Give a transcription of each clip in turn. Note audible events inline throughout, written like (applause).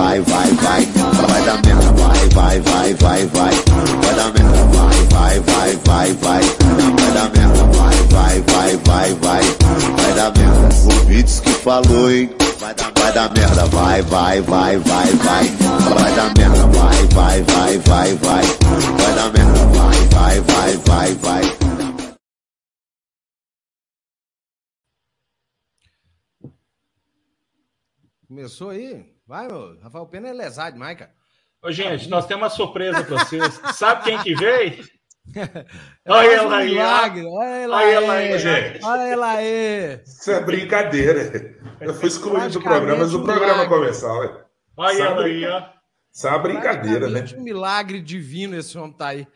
vai, vai, vai. Vai dar merda, vai, vai, vai, vai, vai. Vai dar merda, vai, vai, vai, vai, vai. Vai dar merda, vai, vai, vai, vai, vai. Vai dar merda. O Beats que falou, hein? Vai dar, vai dar merda, vai, vai, vai, vai, vai. Vai dar merda, vai, vai, vai, vai, vai. Vai dar merda, vai, vai, vai, vai, vai. Começou aí? Vai, meu. Rafael Pena é lesado demais, cara. Ô, gente, nós temos uma surpresa para vocês. (laughs) Sabe quem que veio? Olha ela aí. Olha ela aí, Olha ela aí, gente. Olha ela aí. Isso é brincadeira. Eu fui excluído do programa antes do programa começar. Olha, Olha ela aí, ó. Isso é uma brincadeira, né? Um milagre divino esse homem tá aí.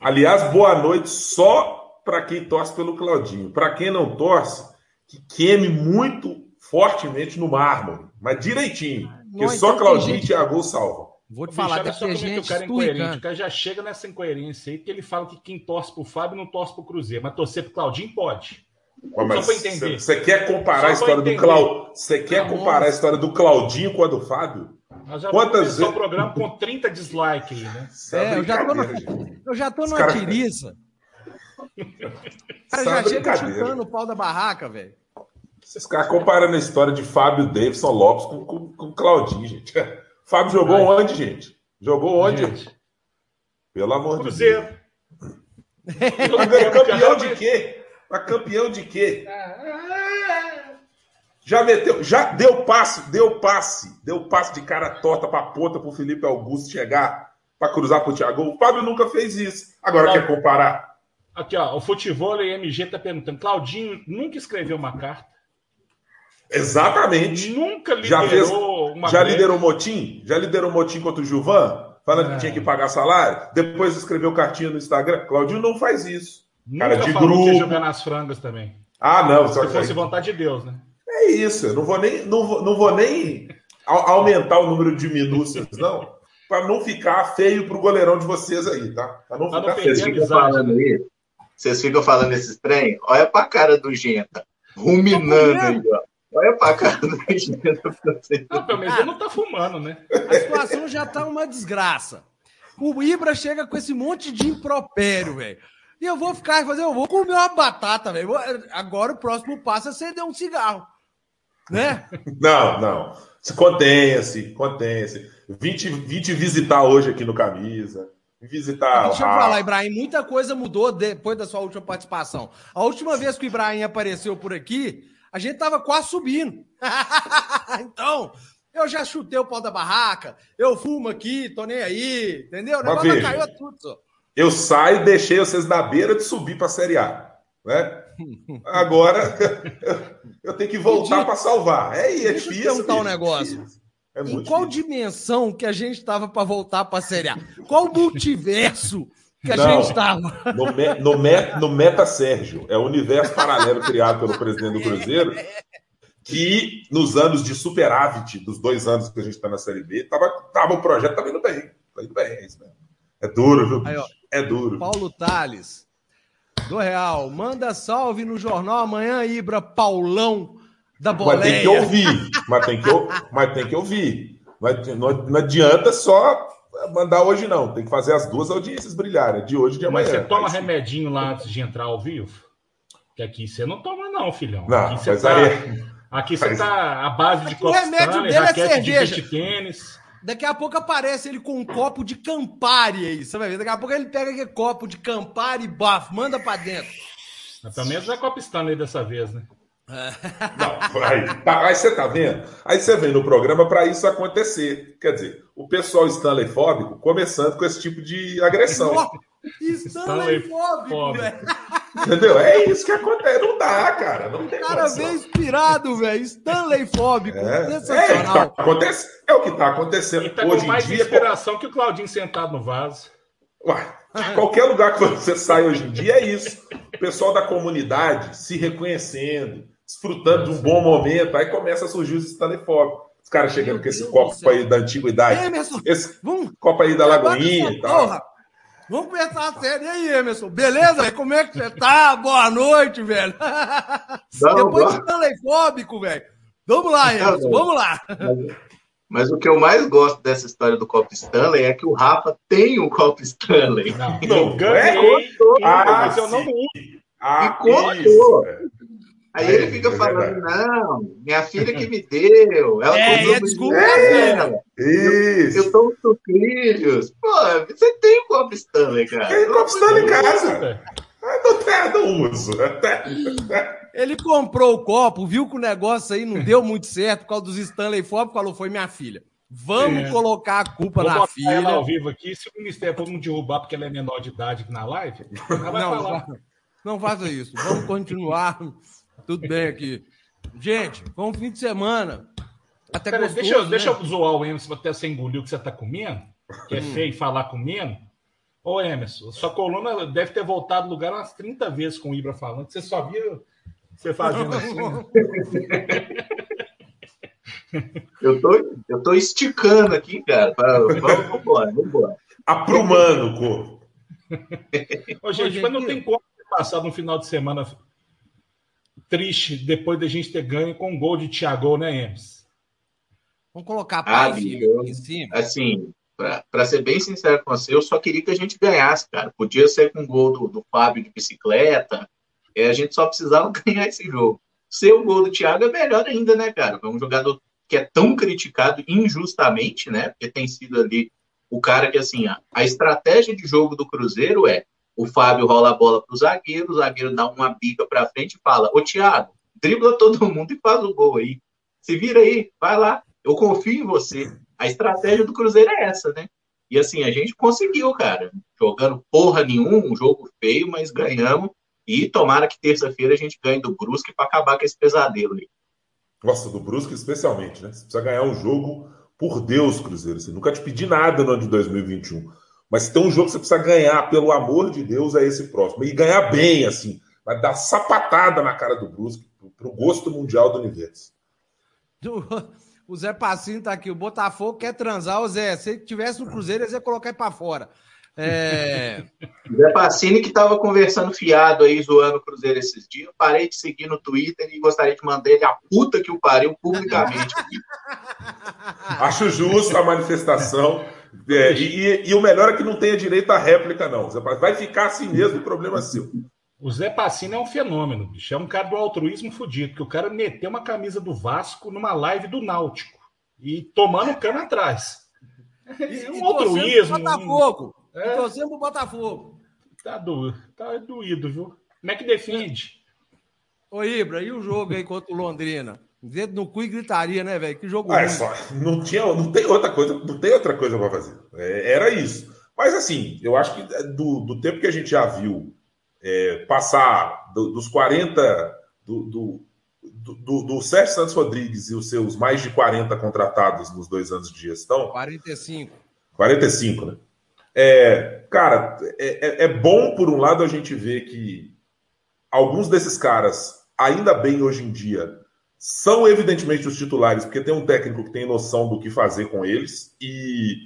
Aliás, boa noite só para quem torce pelo Claudinho. Para quem não torce, que queime muito fortemente no mármore, mas direitinho. Porque Não, só então Claudinho gente- e Thiago salvam. Vou te falar, só ter como que gente o cara é incoerente. O cara já chega nessa incoerência aí que ele fala que quem torce pro Fábio não torce pro Cruzeiro, mas torcer pro Claudinho pode. Mas Só pra entender. Você quer comparar a história do. Clau... Você quer comparar a história do Claudinho com a do Fábio? Nós já Quantas vamos começar vezes- o programa com 30 dislikes aí, né? É, É, eu já tô gente. (laughs) Eu já tô numa cara- tiriça. O (laughs) cara Isso é já chega chutando o pau da barraca, velho. Esses caras comparando a história de Fábio Davidson Lopes com, com, com Claudinho, gente. (laughs) Fábio jogou Ai. onde, gente? Jogou onde? Gente, Pelo amor Cruzeiro. de Deus. (laughs) Campeão de quê? Mas campeão de quê? Já meteu, já deu passe, deu passe, deu passe de cara torta pra ponta pro Felipe Augusto chegar pra cruzar pro Thiago. O Fábio nunca fez isso. Agora quer comparar? Aqui, ó, o Futebol e MG tá perguntando. Claudinho nunca escreveu uma carta, Exatamente. nunca Já liderou fez- uma Já greve. liderou motim? Já liderou motim contra o Gilvan? Falando É. que tinha que pagar salário? Depois escreveu cartinha no Instagram? Claudinho não faz isso. Nunca cara de falou que ia grupo. jogar nas frangas também. Ah, não. Se fosse vontade de Deus, né? é isso. Eu não vou nem, não vou, não vou nem au- aumentar o número de minúcias, não. Pra não ficar feio pro goleirão de vocês aí, tá? Pra não Pra ficar feio. Vocês ficam falando isso? Vocês ficam falando esses trem? Olha pra cara do Genta. Ruminando aí, ó. Olha pra cara do. Não, pelo menos ele não tá fumando, né? A situação já tá uma desgraça. O Ibra chega com esse monte de impropério, velho. E eu vou ficar fazer, eu vou comer uma batata, velho. Agora o próximo passo é acender um cigarro. Né? Não, não. Se contenha-se, contenha-se. Vim te, vim te visitar hoje aqui no Camisa. Visitar. Deixa eu falar, Ibrahim, muita coisa mudou depois da sua última participação. A última vez que o Ibrahim apareceu por aqui, a gente tava quase subindo. (laughs) então, eu já chutei o pau da barraca, eu fumo aqui, tô nem aí, entendeu? O negócio veja. caiu tudo, só. Eu saio e deixei vocês na beira de subir para a Série A. Né? Agora (laughs) eu tenho que voltar para salvar. É, é Deixa difícil. perguntar um bicho, negócio. É em qual difícil. dimensão que a gente estava para voltar para a Série A? Qual multiverso que a Não. gente estava? No, me- no, me- no Meta Sérgio, é o universo paralelo criado pelo presidente do Cruzeiro, que nos anos de superávit, dos dois anos que a gente está na Série B, tava, tava, o projeto estava indo bem. Tá indo bem, é isso mesmo. É duro, viu? Aí, ó. bicho? É duro. Paulo Tales, do Real, manda salve no jornal amanhã, Ibra Paulão da Mas tem que Boleia. ouvir. Mas tem que, mas tem que ouvir. Não adianta só mandar hoje, não. Tem que fazer as duas audiências brilharem. De hoje e de amanhã. Mas você toma remedinho lá antes de entrar ao vivo? Que aqui você não toma, não, filhão. Não, aqui você tá, aí- aqui você mas- tá à base de Aqui o remédio Stanley, dele é de cerveja. beach tênis. Daqui a pouco aparece ele com um copo de Campari aí, você vai ver. Daqui a pouco ele pega aquele copo de Campari e bafo, manda pra dentro. Mas pelo menos é Copa Stanley dessa vez, né? Não, aí, tá, aí você tá vendo? Aí você vem no programa para isso acontecer. Quer dizer, o pessoal Stanley fóbico começando com esse tipo de agressão. Stanley fóbico, fóbico. velho. Entendeu? É isso que acontece. Não dá, cara. Não tem O cara condição. veio inspirado, velho. Stanley fóbico. É, é, o que Sensacional. tá acontece- é o que está acontecendo Ele tá hoje com em mais dia. inspiração que o Claudinho sentado no vaso. Ué, qualquer lugar que você sai hoje em dia é isso. O pessoal da comunidade se reconhecendo, desfrutando de um bom momento, aí começa a surgir os estalefóbicos. Os caras chegando Meu com esse Deus copo aí da antiguidade. Emerson, Esse vamos copo aí da Lagoinha e tal. porra. Vamos começar a série. E aí, Emerson? Beleza? velho? (laughs) Como é que você tá? Boa noite, velho. (laughs) Não, Depois não. de Stanley fóbico, velho. Vamos lá, Emerson. Não, Vamos lá. Mas o que eu mais gosto dessa história do copo Stanley é que o Rafa tem um copo Stanley. Não, Não, eu ganhei, contou. Ah, mas eu não sim. uso. Ah, E contou. isso, é. Aí É, ele fica é falando, verdade. não, minha filha que me deu. Ela É, e a desculpa é dela. Isso. Eu tô com sucrilhos. Pô, você tem um copo Stanley, cara. Tem copo Stanley em casa. Ah, Não, uso. Até- (laughs) Ele comprou o copo, viu que o negócio aí não deu muito certo por causa dos Stanley Fob, falou, foi minha filha. Vamos É. colocar a culpa Vou na botar filha. ela ao vivo aqui. Se o Ministério for me derrubar porque ela é menor de idade aqui na live, ela vai Não, falar. fa- não faça isso. Vamos continuar. Tudo bem aqui. Gente, foi um fim de semana. Até Pera, gostoso, deixa, eu, deixa né? eu zoar o Emerson até você engolir o que você tá comendo, que é Hum. feio falar comendo. Ô, Emerson, sua coluna deve ter voltado lugar umas 30 vezes com o Ibra falando, você só via você fazendo assim. (laughs) Eu tô, eu tô esticando aqui, cara. pra- Vamos embora, vamos embora. Aprumando o corpo. Ô, gente, gente, mas não tem como ter passado um final de semana triste depois da gente ter ganho com um gol de Thiago, né, Emerson? Vamos colocar Ah, filho eu- aqui em cima. Assim, pra, pra ser bem sincero com você, eu só queria que a gente ganhasse, cara. Podia ser com o gol do, do Fábio de bicicleta. É, a gente só precisava (laughs) ganhar esse jogo. Ser o gol do Thiago é melhor ainda, né, cara? É um jogador que é tão criticado injustamente, né? Porque tem sido ali o cara que, assim, a, a estratégia de jogo do Cruzeiro é o Fábio rola a bola pro zagueiro, o zagueiro dá uma bica pra frente e fala: Ô, Thiago, dribla todo mundo e faz o gol aí. Se vira aí, vai lá. Eu confio em você. A estratégia do Cruzeiro é essa, né? E assim, a gente conseguiu, cara. Jogando porra nenhuma, um jogo feio, mas ganhamos. E tomara que terça-feira a gente ganhe do Brusque para acabar com esse pesadelo aí. Nossa, do Brusque especialmente, né? Você precisa ganhar um jogo por Deus, Cruzeiro. Você nunca te pedi nada no ano de 2021. Mas se tem um jogo que você precisa ganhar, pelo amor de Deus, é esse próximo. E ganhar bem, assim. Vai dar sapatada na cara do Brusque, pro, gosto mundial do universo. (laughs) O Zé Passinho tá aqui. O Botafogo quer transar. O Zé, se ele tivesse no Cruzeiro, eles iam colocar ele pra fora. É... (laughs) Zé Pacini que estava conversando fiado aí, zoando o Cruzeiro esses dias. Parei de seguir no Twitter e gostaria de mandar ele a puta que o pariu publicamente. (laughs) Acho justo a manifestação. É, e, e- o melhor é que não tenha direito à réplica, não. Vai ficar assim mesmo, o problema é seu. O Zé Passini é um fenômeno, bicho. É um cara do altruísmo fudido, porque o cara meteu uma camisa do Vasco numa live do Náutico e tomando o cano atrás. É (laughs) um E altruísmo. Botafogo. É. E torcendo pro Botafogo. Tá, do, tá doído, viu? Como é que defende? Ô, Ibra, e o jogo aí contra o Londrina? Dedo no cu e gritaria, né, velho? Que jogo Ah, é só, não, tinha, não tem outra coisa, não tem outra coisa para fazer. É, era isso. Mas assim, eu acho que do, do tempo que a gente já viu é, passar do- dos 40 do, do, do, do- do Sérgio Santos Rodrigues e os seus mais de 40 contratados nos dois anos de gestão, 45. 45, né? É, cara, é, é- é bom, por um lado, a gente ver que alguns desses caras, ainda bem hoje em dia, são evidentemente os titulares, porque tem um técnico que tem noção do que fazer com eles e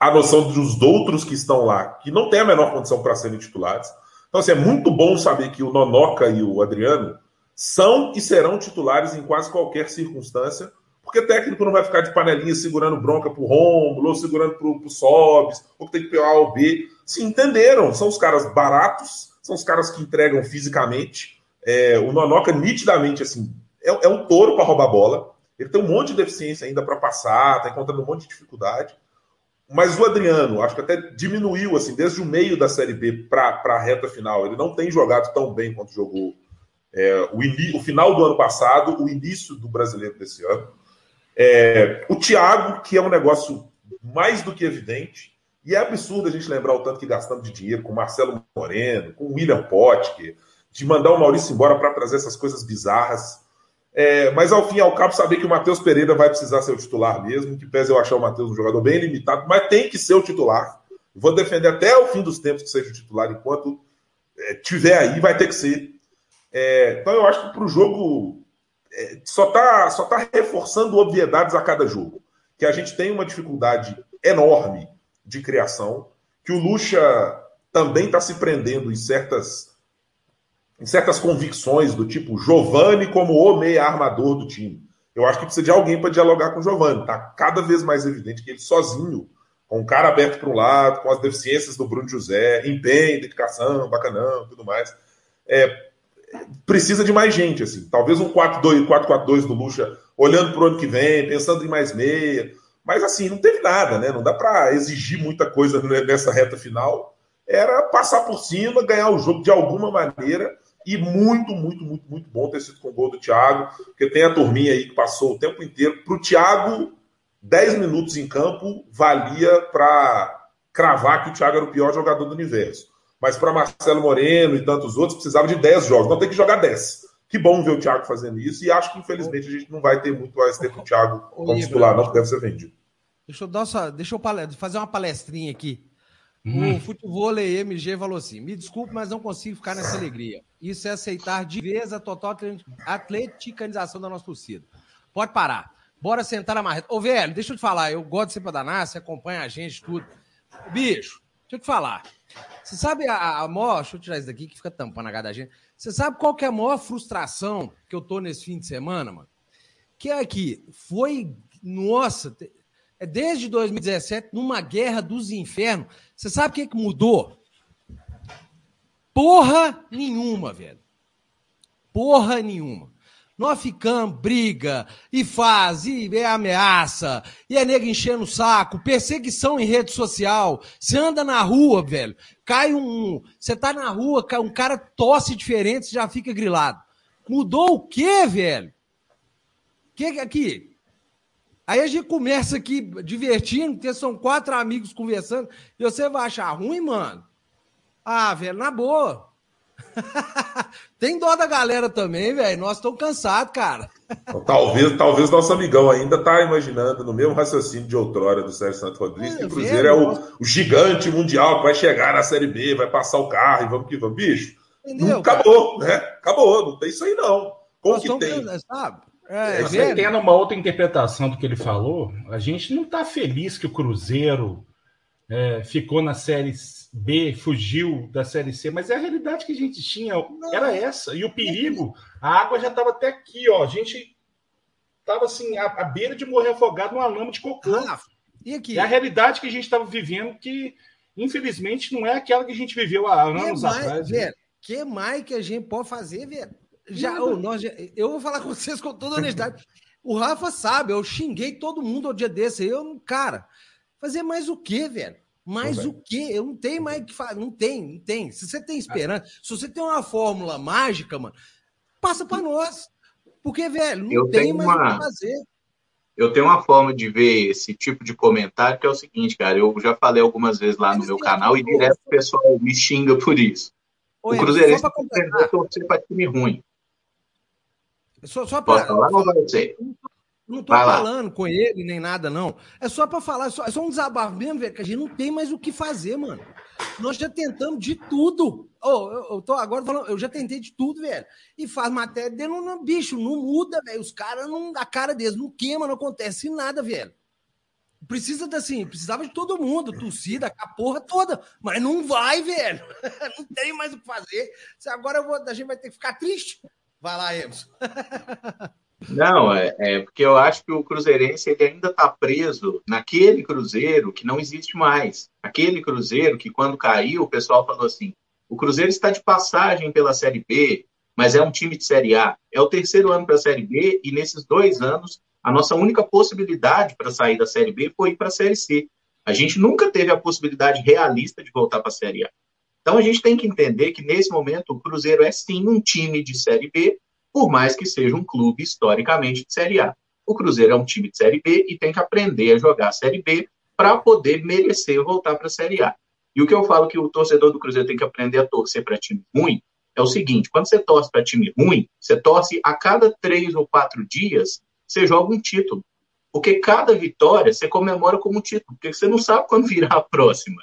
a noção dos outros que estão lá, que não tem a menor condição para serem titulares. Então, assim, é muito bom saber que o Nonoca e o Adriano são e serão titulares em quase qualquer circunstância, porque técnico não vai ficar de panelinha segurando bronca pro Rômulo, ou segurando pro, pro Sobs, ou que tem que pegar A ou B. Se entenderam, são os caras baratos, são os caras que entregam fisicamente. É, o Nonoca, nitidamente, assim, é, é um touro para roubar bola. Ele tem um monte de deficiência ainda para passar, tá encontrando um monte de dificuldade. Mas o Adriano, acho que até diminuiu, assim, desde o meio da Série B para a reta final. Ele não tem jogado tão bem quanto jogou é, o, o final do ano passado, o início do brasileiro desse ano. É, o Thiago, que é um negócio mais do que evidente, e é absurdo a gente lembrar o tanto que gastamos de dinheiro com o Marcelo Moreno, com o William Potker, de mandar o Maurício embora para trazer essas coisas bizarras. É, mas ao fim e ao cabo, saber que o Matheus Pereira vai precisar ser o titular mesmo, que pese eu achar o Matheus um jogador bem limitado, mas tem que ser o titular. Vou defender até o fim dos tempos que seja o titular, enquanto é, tiver aí, vai ter que ser. É, então eu acho que para o jogo é, só está só tá reforçando obviedades a cada jogo. Que a gente tem uma dificuldade enorme de criação, que o Lucha também está se prendendo em certas em certas convicções do tipo Giovani como o meia armador do time. Eu acho que precisa de alguém para dialogar com o Giovanni. Tá cada vez mais evidente que ele sozinho, com o cara aberto para um lado, com as deficiências do Bruno José, empenho, dedicação, bacanão, tudo mais, é, precisa de mais gente, assim. Talvez um 4-4-2 do Lucha, olhando para o ano que vem, pensando em mais meia. Mas assim, não teve nada, né? Não dá para exigir muita coisa nessa reta final. Era passar por cima, ganhar o jogo de alguma maneira. E muito, muito, muito, muito bom ter sido com o gol do Thiago, porque tem a turminha aí que passou o tempo inteiro. Para o Thiago, 10 minutos em campo valia para cravar que o Thiago era o pior jogador do universo. Mas para Marcelo Moreno e tantos outros, precisava de 10 jogos. Não tem que jogar 10. Que bom ver o Thiago fazendo isso. E acho que, infelizmente, a gente não vai ter muito mais tempo o Thiago como titular, não, que deve ser vendido. Deixa eu, dar só, deixa eu fazer uma palestrinha aqui. Hum. O futebol MG falou assim: me desculpe, mas não consigo ficar nessa alegria. Isso é aceitar de vez a total atleticanização da nossa torcida. Pode parar. Bora sentar na marreta. Ô, velho, deixa eu te falar, eu gosto de ser pra danar, você acompanha a gente, tudo. Bicho, deixa eu te falar. Você sabe a, a maior. Deixa eu tirar isso daqui que fica tampando a cara da gente. Você sabe qual que é a maior frustração que eu tô nesse fim de semana, mano? Que é que foi. Nossa, é desde 2017, numa guerra dos infernos. Você sabe o que, que mudou? Porra nenhuma, velho. Porra nenhuma. Nós ficamos, briga, e faz, e é ameaça, e é nego enchendo o saco, perseguição em rede social. Você anda na rua, velho, cai um. Você tá na rua, um cara tosse diferente, você já fica grilado. Mudou o quê, velho? Que aqui? Aí a gente começa aqui divertindo, porque são quatro amigos conversando, e você vai achar ruim, mano? Ah, velho, na boa. (laughs) Tem dó da galera também, velho. Nós estamos cansados, cara. talvez, talvez nosso amigão ainda tá imaginando no mesmo raciocínio de outrora do Sérgio Santo Rodrigues, que o Cruzeiro é o, o, gigante mundial que vai chegar na Série B, vai passar o carro e vamos que vamos. Bicho, Entendeu, acabou, cara? né? Acabou, não tem isso aí não. Como Nós que tem? Sabe? É, é, tendo uma outra interpretação do que ele falou, a gente não está feliz que o Cruzeiro é, ficou na Série B, fugiu da Série C, mas é a realidade que a gente tinha, não. era essa. E o perigo, a água já estava até aqui, ó. A gente estava assim, à, à, beira de morrer afogado numa lama de cocô. Ah, e aqui? É a realidade que a gente estava vivendo, que infelizmente não é aquela que a gente viveu há anos mais, atrás. Velho, né? que mais que a gente pode fazer, velho? Já, oh, nós, eu vou falar (laughs) com vocês com toda honestidade. o Rafa sabe, eu xinguei todo mundo ao dia desse. Eu, cara, fazer mais o quê, velho? Mas o quê? Eu não tenho mais o que fazer. Não tem, não tem. Se você tem esperança, se você tem uma fórmula mágica, mano, passa para nós. Porque, velho, não eu tem mais uma... o que fazer. Eu tenho uma forma de ver esse tipo de comentário que é o seguinte, cara. Eu já falei algumas vezes lá no meu canal e direto o pessoal me xinga por isso. Oi, o Cruzeirense tem torcer para time ruim. Só, só para. Não estou falando com ele nem nada, não. É só para falar, é só, é só um desabafo mesmo, velho, que a gente não tem mais o que fazer, mano. Nós já tentamos de tudo. Oh, eu, eu tô agora falando, eu já tentei de tudo, velho. E faz matéria dele, não, bicho, não muda, velho. Os caras não. A cara deles não queima, não acontece nada, velho. Precisa assim, precisava de todo mundo, torcida, a porra toda, mas não vai, velho. (laughs) Não tem mais o que fazer. Agora vou, a gente vai ter que ficar triste. Vai lá, Emerson. Não, é, é, porque eu acho que o Cruzeirense ele ainda está preso naquele Cruzeiro que não existe mais. Aquele Cruzeiro que, quando caiu, o pessoal falou assim: o Cruzeiro está de passagem pela Série B, mas é um time de Série A. É o terceiro ano para a Série B, e nesses dois anos, a nossa única possibilidade para sair da Série B foi ir para a Série C. A gente nunca teve a possibilidade realista de voltar para a Série A. Então a gente tem que entender que, nesse momento, o Cruzeiro é sim um time de Série B, por mais que seja um clube historicamente de Série A. O Cruzeiro é um time de Série B e tem que aprender a jogar a Série B para poder merecer voltar para a Série A. E o que eu falo que o torcedor do Cruzeiro tem que aprender a torcer para time ruim é o seguinte: quando você torce para time ruim, você torce a cada três ou quatro dias, você joga um título. Porque cada vitória você comemora como um título, porque você não sabe quando virá a próxima.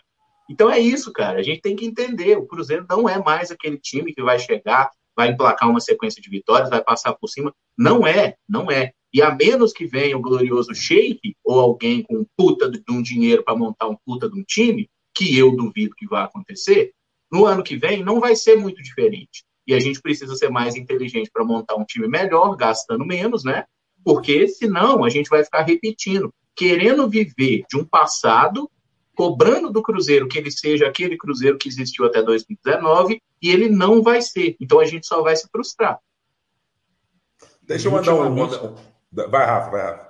Então é isso, cara. A gente tem que entender. O Cruzeiro não é mais aquele time que vai chegar, vai emplacar uma sequência de vitórias, vai passar por cima. Não é, não é. E a menos que venha o glorioso Sheik ou alguém com um puta de um dinheiro para montar um puta de um time, que eu duvido que vai acontecer, no ano que vem não vai ser muito diferente. E a gente precisa ser mais inteligente para montar um time melhor, gastando menos, né? Porque senão a gente vai ficar repetindo, querendo viver de um passado, cobrando do Cruzeiro que ele seja aquele Cruzeiro que existiu até 2019 e ele não vai ser. Então a gente só vai se frustrar. Deixa eu mandar um. Vai, Rafa, vai, Rafa.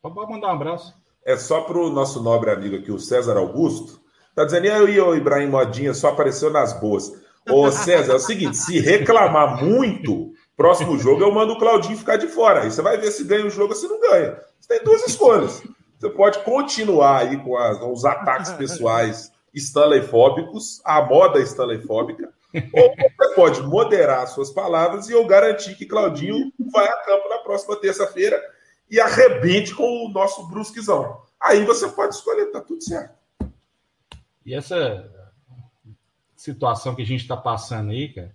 Pode mandar um abraço. É só para o nosso nobre amigo aqui, o César Augusto. Tá dizendo, eu e o Ibrahim Modinha só apareceu nas boas. Ô, César, é o seguinte: se reclamar muito, próximo jogo eu mando o Claudinho ficar de fora. Aí você vai ver se ganha o jogo ou se não ganha. Você tem duas escolhas. Você pode continuar aí com, as, com os ataques (laughs) pessoais stanleyfóbicos, a moda stanleyfóbica, ou você pode moderar suas palavras e eu garantir que Claudinho vai a campo na próxima terça-feira e arrebente com o nosso brusquizão. Aí você pode escolher, tá tudo certo. E essa situação que a gente está passando aí, cara,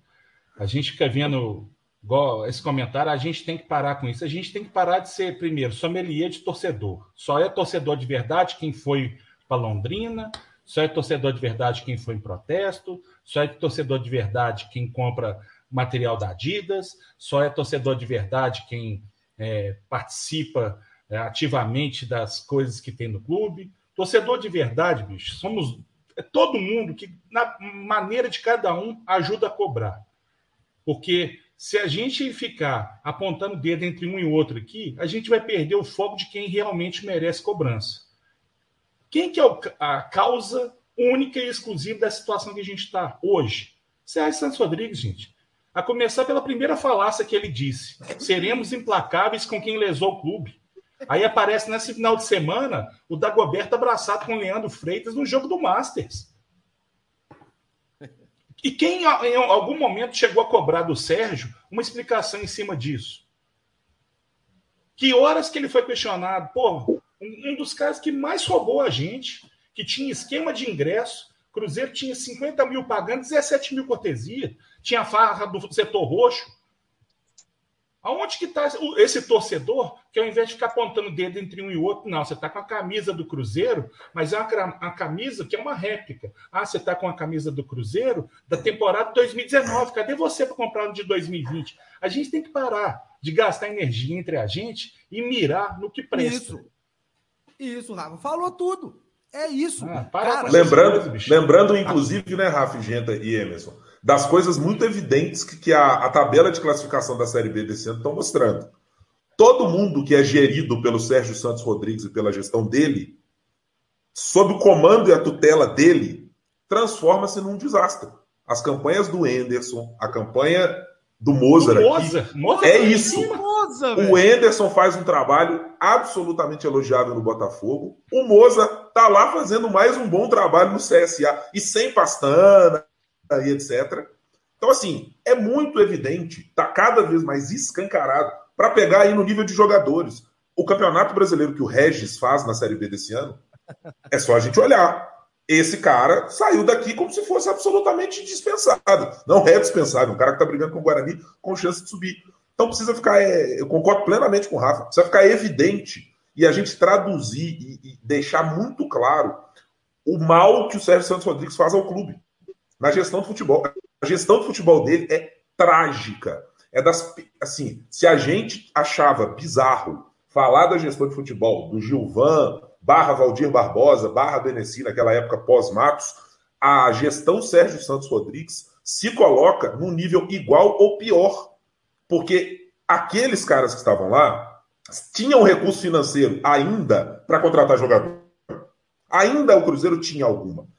a gente fica vendo igual esse comentário, a gente tem que parar com isso. A gente tem que parar de ser, primeiro, sommelier de torcedor. Só é torcedor de verdade quem foi para Londrina, só é torcedor de verdade quem foi em protesto, só é torcedor de verdade quem compra material da Adidas, só é torcedor de verdade quem é, participa é, ativamente das coisas que tem no clube. Torcedor de verdade, bicho, somos é todo mundo que, na maneira de cada um, ajuda a cobrar. Porque se a gente ficar apontando o dedo entre um e outro aqui, a gente vai perder o foco de quem realmente merece cobrança. Quem que é a causa única e exclusiva da situação que a gente está hoje? Sérgio Santos Rodrigues, gente. A começar pela primeira falácia que ele disse: seremos implacáveis com quem lesou o clube. Aí aparece nesse final de semana o Dagoberto abraçado com o Leandro Freitas no jogo do Masters. E quem em algum momento chegou a cobrar do Sérgio uma explicação em cima disso? Que horas que ele foi questionado? Pô, um dos caras que mais roubou a gente, que tinha esquema de ingresso, Cruzeiro tinha 50 mil pagando, 17 mil cortesia, tinha farra do setor roxo. Aonde que está esse torcedor que ao invés de ficar apontando o dedo entre um e outro, não, você está com a camisa do Cruzeiro, mas é uma, uma camisa que é uma réplica. Ah, você está com a camisa do Cruzeiro da temporada 2019. Cadê você para comprar no de 2020? A gente tem que parar de gastar energia entre a gente e mirar no que presta. Isso, isso Rafa. Falou tudo. É isso. Ah, Cara, lembrando, lembrando, inclusive, né, Rafa, Genta e Emerson, das coisas muito evidentes que, que a, a, tabela de classificação da Série B desse ano estão mostrando. Todo mundo que é gerido pelo Sérgio Santos Rodrigues e pela gestão dele, sob o comando e a tutela dele, transforma-se num desastre. As campanhas do Enderson, a campanha do Mozart, Mozart, aqui, Mozart é isso. o Enderson faz um trabalho absolutamente elogiável no Botafogo. O Mozart tá lá fazendo mais um bom trabalho no CSA e sem pastana, e etc. Então, assim, é muito evidente, está cada vez mais escancarado para pegar aí no nível de jogadores. O campeonato brasileiro que o Regis faz na Série B desse ano, é só a gente olhar. Esse cara saiu daqui como se fosse absolutamente dispensado. Não é dispensável, um cara que está brigando com o Guarani com chance de subir. Então precisa ficar, é, eu concordo plenamente com o Rafa, precisa ficar evidente e a gente traduzir e, e deixar muito claro o mal que o Sérgio Santos Rodrigues faz ao clube na gestão do futebol. A gestão do futebol dele é trágica. É das assim, se a gente achava bizarro falar da gestão de futebol do Gilvan, barra Valdir Barbosa, barra Beneci, naquela época pós-Matos, a gestão Sérgio Santos Rodrigues se coloca num nível igual ou pior. Porque aqueles caras que estavam lá tinham recurso financeiro ainda para contratar jogador. Ainda o Cruzeiro tinha alguma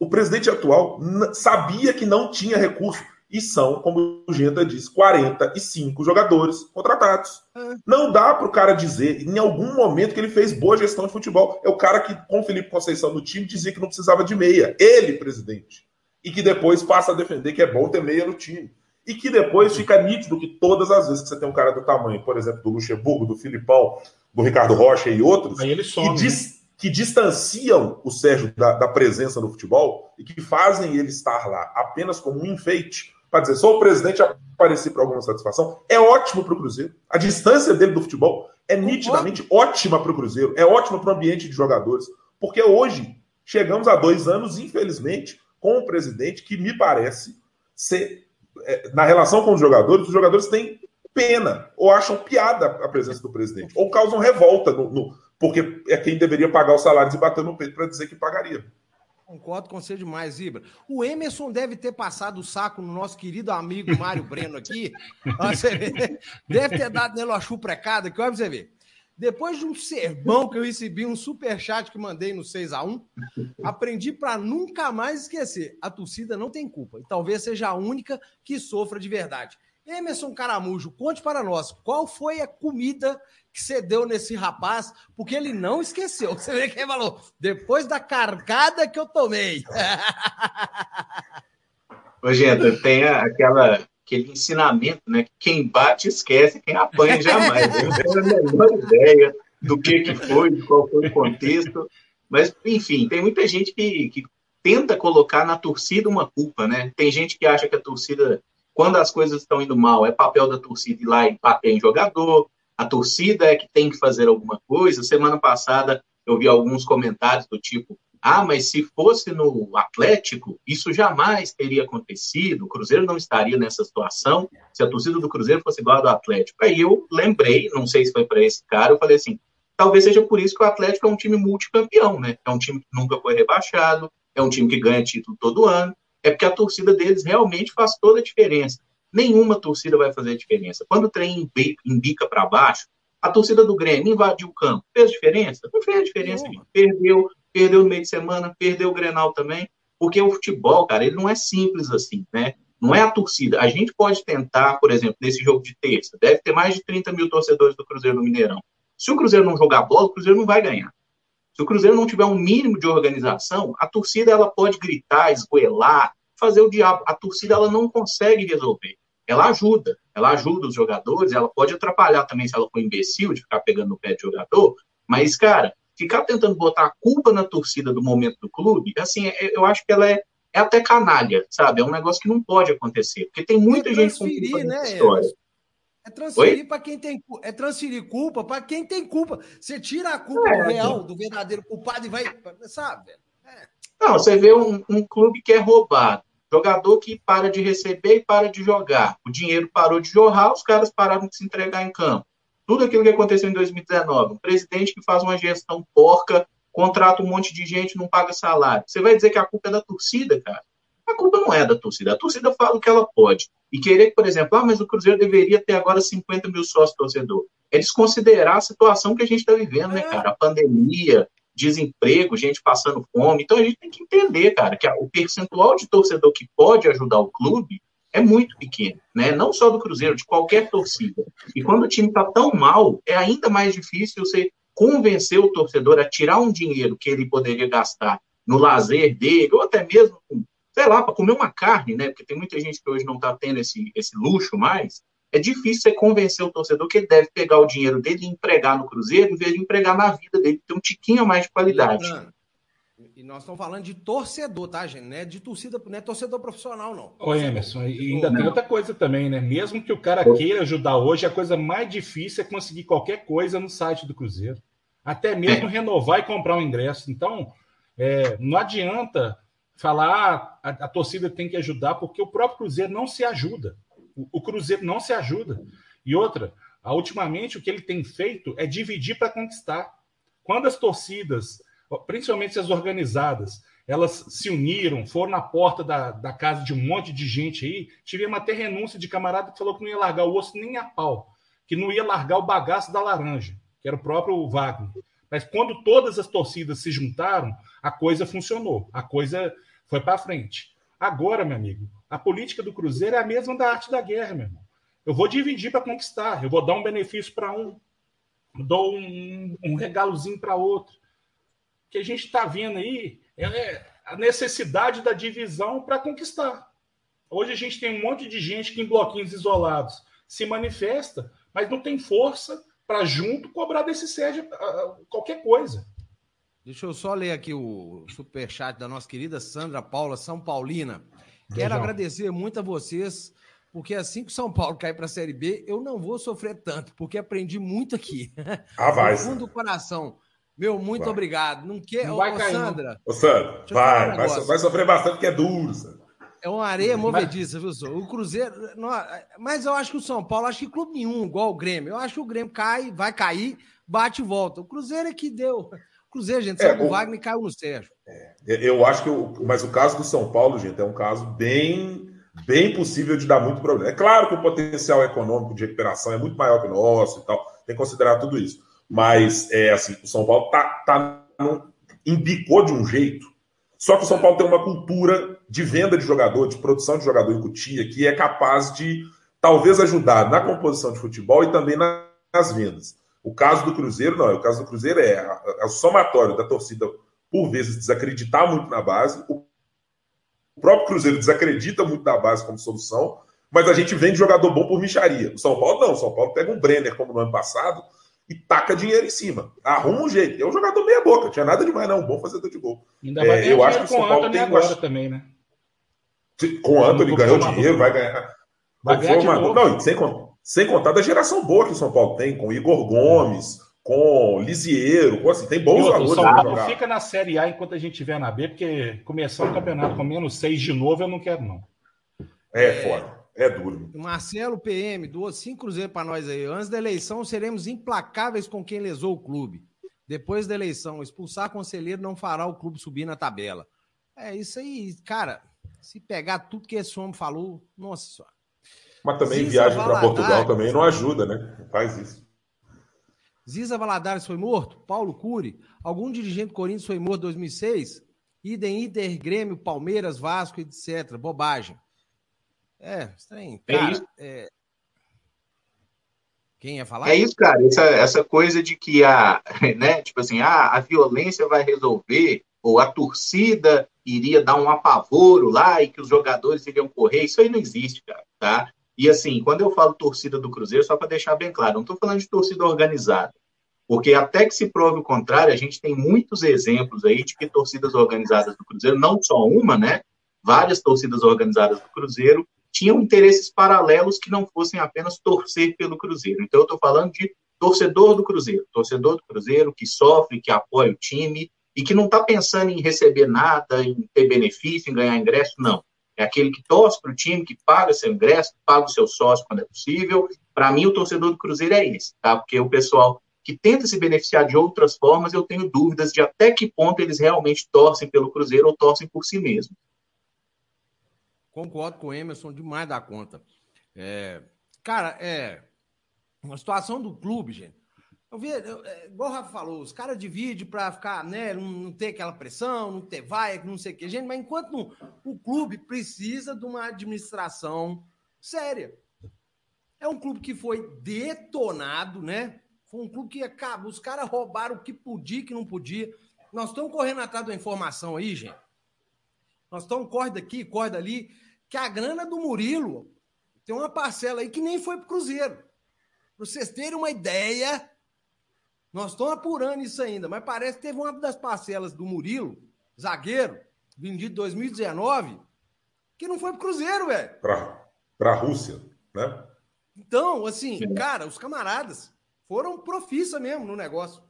o presidente atual sabia que não tinha recurso. E são, como o Genta disse, 45 jogadores contratados. É. Não dá para o cara dizer, em algum momento, que ele fez boa gestão de futebol. É o cara que, com o Felipe Conceição no time, dizia que não precisava de meia. Ele, presidente. E que depois passa a defender que é bom ter meia no time. E que depois fica nítido que todas as vezes que você tem um cara do tamanho, por exemplo, do Luxemburgo, do Filipão, do Ricardo Rocha e outros, Aí ele some, que diz, né? Que distanciam o Sérgio da, da, presença no futebol e que fazem ele estar lá apenas como um enfeite para dizer sou o presidente aparecer para alguma satisfação, é ótimo para o Cruzeiro. A distância dele do futebol é nitidamente ótima para o Cruzeiro, é ótima para o ambiente de jogadores, porque hoje chegamos a dois anos, infelizmente, com um presidente que me parece ser, é, na relação com os jogadores, os jogadores têm pena, ou acham piada a presença do presidente, ou causam revolta, no, no porque é quem deveria pagar os salários e bater no peito para dizer que pagaria. Concordo com você demais, Ibra. O Emerson deve ter passado o saco no nosso querido amigo Mário Breno aqui. (laughs) deve ter dado nele uma chuprecada, que olha pra você ver. Depois de um sermão que eu recebi, um super chat que mandei no 6 a 1 aprendi para nunca mais esquecer. A torcida não tem culpa. E talvez seja a única que sofra de verdade. Emerson Caramujo, conte para nós qual foi a comida que você deu nesse rapaz, porque ele não esqueceu. (laughs) Você vê que ele falou, depois da carcada que eu tomei. (laughs) Gente, tem aquela, aquele ensinamento, né? Que quem bate esquece, quem apanha jamais. Eu não tenho a menor ideia do que, que foi, de qual foi o contexto. Mas, enfim, tem muita gente que, que tenta colocar na torcida uma culpa, né? Tem gente que acha que a torcida quando as coisas estão indo mal, é papel da torcida ir lá e bater em jogador, a torcida é que tem que fazer alguma coisa. Semana passada eu vi alguns comentários do tipo: ah, mas se fosse no Atlético, isso jamais teria acontecido, o Cruzeiro não estaria nessa situação se a torcida do Cruzeiro fosse igual a do Atlético. Aí eu lembrei, não sei se foi para esse cara, eu falei assim: talvez seja por isso que o Atlético é um time multicampeão, né? É um time que nunca foi rebaixado, é um time que ganha título todo ano é porque a torcida deles realmente faz toda a diferença. Nenhuma torcida vai fazer diferença. Quando o trem embica para baixo, a torcida do Grêmio invadiu o campo. Fez diferença? Não fez diferença. Perdeu, perdeu no meio de semana, perdeu o Grenal também. Porque o futebol, cara, ele não é simples assim, né? Não é a torcida. A gente pode tentar, por exemplo, nesse jogo de terça, deve ter mais de 30 mil torcedores do Cruzeiro no Mineirão. Se o Cruzeiro não jogar bola, o Cruzeiro não vai ganhar. Se o Cruzeiro não tiver um mínimo de organização, a torcida ela pode gritar, esgoelar, fazer o diabo. A torcida ela não consegue resolver. Ela ajuda, ela ajuda os jogadores, ela pode atrapalhar também se ela for imbecil de ficar pegando no pé de jogador, mas, cara, ficar tentando botar a culpa na torcida do momento do clube, assim, é, eu acho que ela é, é até canalha, sabe? É um negócio que não pode acontecer, porque tem muita é gente com culpa né, história. É transferir para quem tem é transferir culpa para quem tem culpa. Você tira a culpa é, real, do verdadeiro culpado e vai, sabe? É. Não, você vê um, um, clube que é roubado, jogador que para de receber e para de jogar. O dinheiro parou de jorrar, os caras pararam de se entregar em campo. Tudo aquilo que aconteceu em 2019. Um presidente que faz uma gestão porca, contrata um monte de gente, não paga salário. Você vai dizer que a culpa é da torcida, cara? A culpa não é da torcida. A torcida fala o que ela pode. E querer, por exemplo, ah, mas o Cruzeiro deveria ter agora 50 mil sócios torcedor. É desconsiderar a situação que a gente está vivendo, né, é. cara? A pandemia, desemprego, gente passando fome. Então a gente tem que entender, cara, que o percentual de torcedor que pode ajudar o clube é muito pequeno, né? Não só do Cruzeiro, de qualquer torcida. E quando o time está tão mal, é ainda mais difícil você convencer o torcedor a tirar um dinheiro que ele poderia gastar no lazer dele, ou até mesmo sei lá, para comer uma carne, né? Porque tem muita gente que hoje não está tendo esse, esse luxo mais. É difícil você convencer o torcedor que ele deve pegar o dinheiro dele e empregar no Cruzeiro, em vez de empregar na vida dele, ter um tiquinho a mais de qualidade. E nós estamos falando de torcedor, tá, gente? Não é de torcida, não é torcedor profissional, não. Ô, Emerson, e ainda tem outra coisa também, né? Mesmo que o cara queira ajudar hoje, a coisa mais difícil é conseguir qualquer coisa no site do Cruzeiro. Até mesmo é. renovar e comprar um ingresso. Então, é, não adianta falar ah, a, a, torcida tem que ajudar, porque o próprio Cruzeiro não se ajuda. O, Cruzeiro não se ajuda. E outra, ultimamente o que ele tem feito é dividir para conquistar. Quando as torcidas, principalmente as organizadas, elas se uniram, foram na porta da, da casa de um monte de gente aí, tivemos até renúncia de camarada que falou que não ia largar o osso nem a pau, que não ia largar o bagaço da laranja, que era o próprio Wagner. Mas quando todas as torcidas se juntaram, a coisa funcionou, a coisa foi para frente. Agora, meu amigo, a política do Cruzeiro é a mesma da arte da guerra, meu irmão. Eu vou dividir para conquistar, eu vou dar um benefício para um, dou um, um regalozinho para outro. O que a gente está vendo aí é a necessidade da divisão para conquistar. Hoje a gente tem um monte de gente que em bloquinhos isolados se manifesta, mas não tem força para junto cobrar desse Sérgio qualquer coisa. Deixa eu só ler aqui o superchat da nossa querida Sandra Paula São Paulina. Quero Beijão. agradecer muito a vocês, porque assim que o São Paulo cair para a Série B, eu não vou sofrer tanto, porque aprendi muito aqui. Ah, vai. No fundo do coração. Meu, muito vai. obrigado. Não quer, não vai ô, cair, Sandra. Ô, Sandra, vai, vai, vai, sofrer bastante, porque é duro, Sandra. é uma areia movediça, viu, senhor? O Cruzeiro. Não, mas eu acho que o São Paulo, acho que clube nenhum, igual o Grêmio. Eu acho que o Grêmio cai, vai cair, bate e volta. O Cruzeiro é que deu. Cruzeiro, gente, é, o Wagner caiu no Sérgio. É, eu acho que. O, mas o caso do São Paulo, gente, é um caso bem, bem possível de dar muito problema. É claro que o potencial econômico de recuperação é muito maior que o nosso e tal. Tem que considerar tudo isso. Mas, é assim, o São Paulo tá, tá no, embicou de um jeito. Só que o São Paulo tem uma cultura de venda de jogador, de produção de jogador em cutia, que é capaz de talvez ajudar na composição de futebol e também nas vendas. O caso do Cruzeiro, não. O caso do Cruzeiro é, é o somatório da torcida, por vezes, desacreditar muito na base. O próprio Cruzeiro desacredita muito na base como solução, mas a gente vende jogador bom por micharia. O São Paulo não. O São Paulo pega um Brenner, como no ano passado, e taca dinheiro em cima. Arruma um jeito. É um jogador meia boca, tinha nada demais, não. Bom fazedor de gol. Ainda vai é, eu acho que o São Paulo tem agora também, né? Com o Anthony ganhou dinheiro, vai ganhar. Vai ganhar uma... Não, sem, sem contar da geração boa que o São Paulo tem, com Igor Gomes, com Lisieiro, com, assim, tem bons valores. O São Paulo fica na Série A enquanto a gente estiver na B, porque começar o campeonato com menos seis de novo eu não quero, não. É, é foda. É duro. Marcelo PM doou cinco cruzeiros para nós aí. Antes da eleição, seremos implacáveis com quem lesou o clube. Depois da eleição, expulsar conselheiro não fará o clube subir na tabela. É isso aí, cara. Se pegar tudo que esse homem falou, nossa senhora. Mas também Ziza viagem para Portugal também não ajuda, né? Faz isso. Ziza Valadares foi morto? Paulo Cury? Algum dirigente do Corinthians foi morto em 2006? Idem Inter, Grêmio, Palmeiras, Vasco, etc. Bobagem. É, estranho. É cara, é isso. É... Quem ia falar? É isso, cara. Essa, essa coisa de que a, (laughs) né, tipo assim, ah, a violência vai resolver, ou a torcida iria dar um apavoro lá e que os jogadores iriam correr, isso aí não existe, cara, tá? E assim, quando eu falo torcida do Cruzeiro, só para deixar bem claro, não estou falando de torcida organizada, porque até que se prove o contrário, a gente tem muitos exemplos aí de que torcidas organizadas do Cruzeiro, não só uma, né? Várias torcidas organizadas do Cruzeiro tinham interesses paralelos que não fossem apenas torcer pelo Cruzeiro. Então, eu estou falando de torcedor do Cruzeiro, torcedor do Cruzeiro que sofre, que apoia o time e que não está pensando em receber nada, em ter benefício, em ganhar ingresso, não. É aquele que torce para o time, que paga seu ingresso, paga o seu sócio quando é possível. Para mim, o torcedor do Cruzeiro é esse, tá? Porque o pessoal que tenta se beneficiar de outras formas, eu tenho dúvidas de até que ponto eles realmente torcem pelo Cruzeiro ou torcem por si mesmos. Concordo com o Emerson demais da conta. É, cara, é. Uma situação do clube, gente. Eu vi, eu, é, igual o Rafa falou, os caras dividem para ficar, né? Não, não, ter aquela pressão, não ter vai, não sei o que. Gente, mas enquanto não, o clube precisa de uma administração séria. É um clube que foi detonado, né? Foi um clube que acaba. Os caras roubaram o que podia que não podia. Nós estamos correndo atrás da informação aí, gente. Nós estamos corre daqui, corre dali que a grana do Murilo tem uma parcela aí que nem foi para o Cruzeiro. Para vocês terem uma ideia, nós estamos apurando isso ainda, mas parece que teve uma das parcelas do Murilo, zagueiro, vendido em 2019, que não foi para o Cruzeiro, velho. Para a Rússia, né? Então, assim, cara, os camaradas foram profissa mesmo no negócio.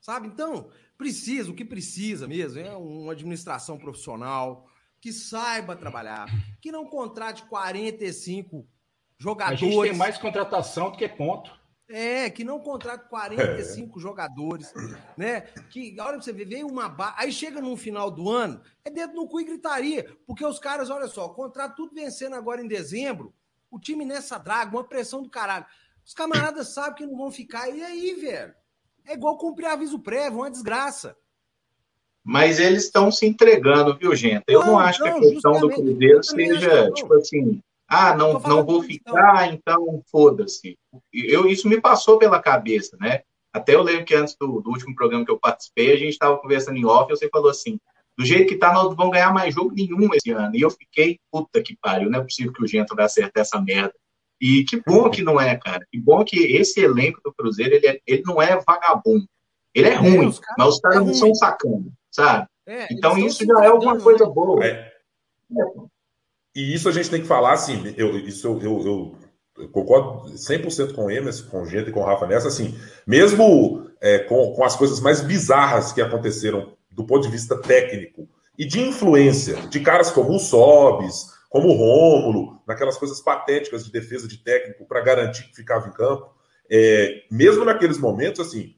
Sabe? Então, precisa, o que precisa mesmo é uma administração profissional, que saiba trabalhar, que não contrate 45 jogadores. A gente tem mais contratação do que ponto. É, que não contrate 45 é. jogadores, né? Que, olha pra você ver, vem uma. Aí chega no final do ano, é dentro do cu e gritaria. Porque os caras, olha só, contrato tudo vencendo agora em dezembro, o time nessa draga, uma pressão do caralho. Os camaradas sabem que não vão ficar, e aí, velho? É igual cumprir aviso prévio, uma desgraça. Mas eles estão se entregando, viu, gente? Eu não, não acho não, que a questão do Cruzeiro seja, tipo assim, ah, não, não vou ficar, então foda-se. Eu, isso me passou pela cabeça, né? Até eu lembro que antes do, do último programa que eu participei, a gente estava conversando em off e você falou assim: do jeito que tá, nós não vamos ganhar mais jogo nenhum esse ano. E eu fiquei, puta que pariu, não é possível que o Gento vai acertar essa merda. E que bom que não é, cara. Que bom que esse elenco do Cruzeiro, ele, é, ele não é vagabundo. Ele é ruim, os mas os caras é não são sacana sabe? É, então isso já é alguma coisa boa. É. E isso a gente tem que falar assim, eu, isso eu, eu, eu concordo 100% com o Emerson, com o Gento e com o Rafa nessa, assim, mesmo é, com, com as coisas mais bizarras que aconteceram do ponto de vista técnico e de influência de caras como o Sobis, como o Rômulo, naquelas coisas patéticas de defesa de técnico para garantir que ficava em campo. É, mesmo naqueles momentos, assim,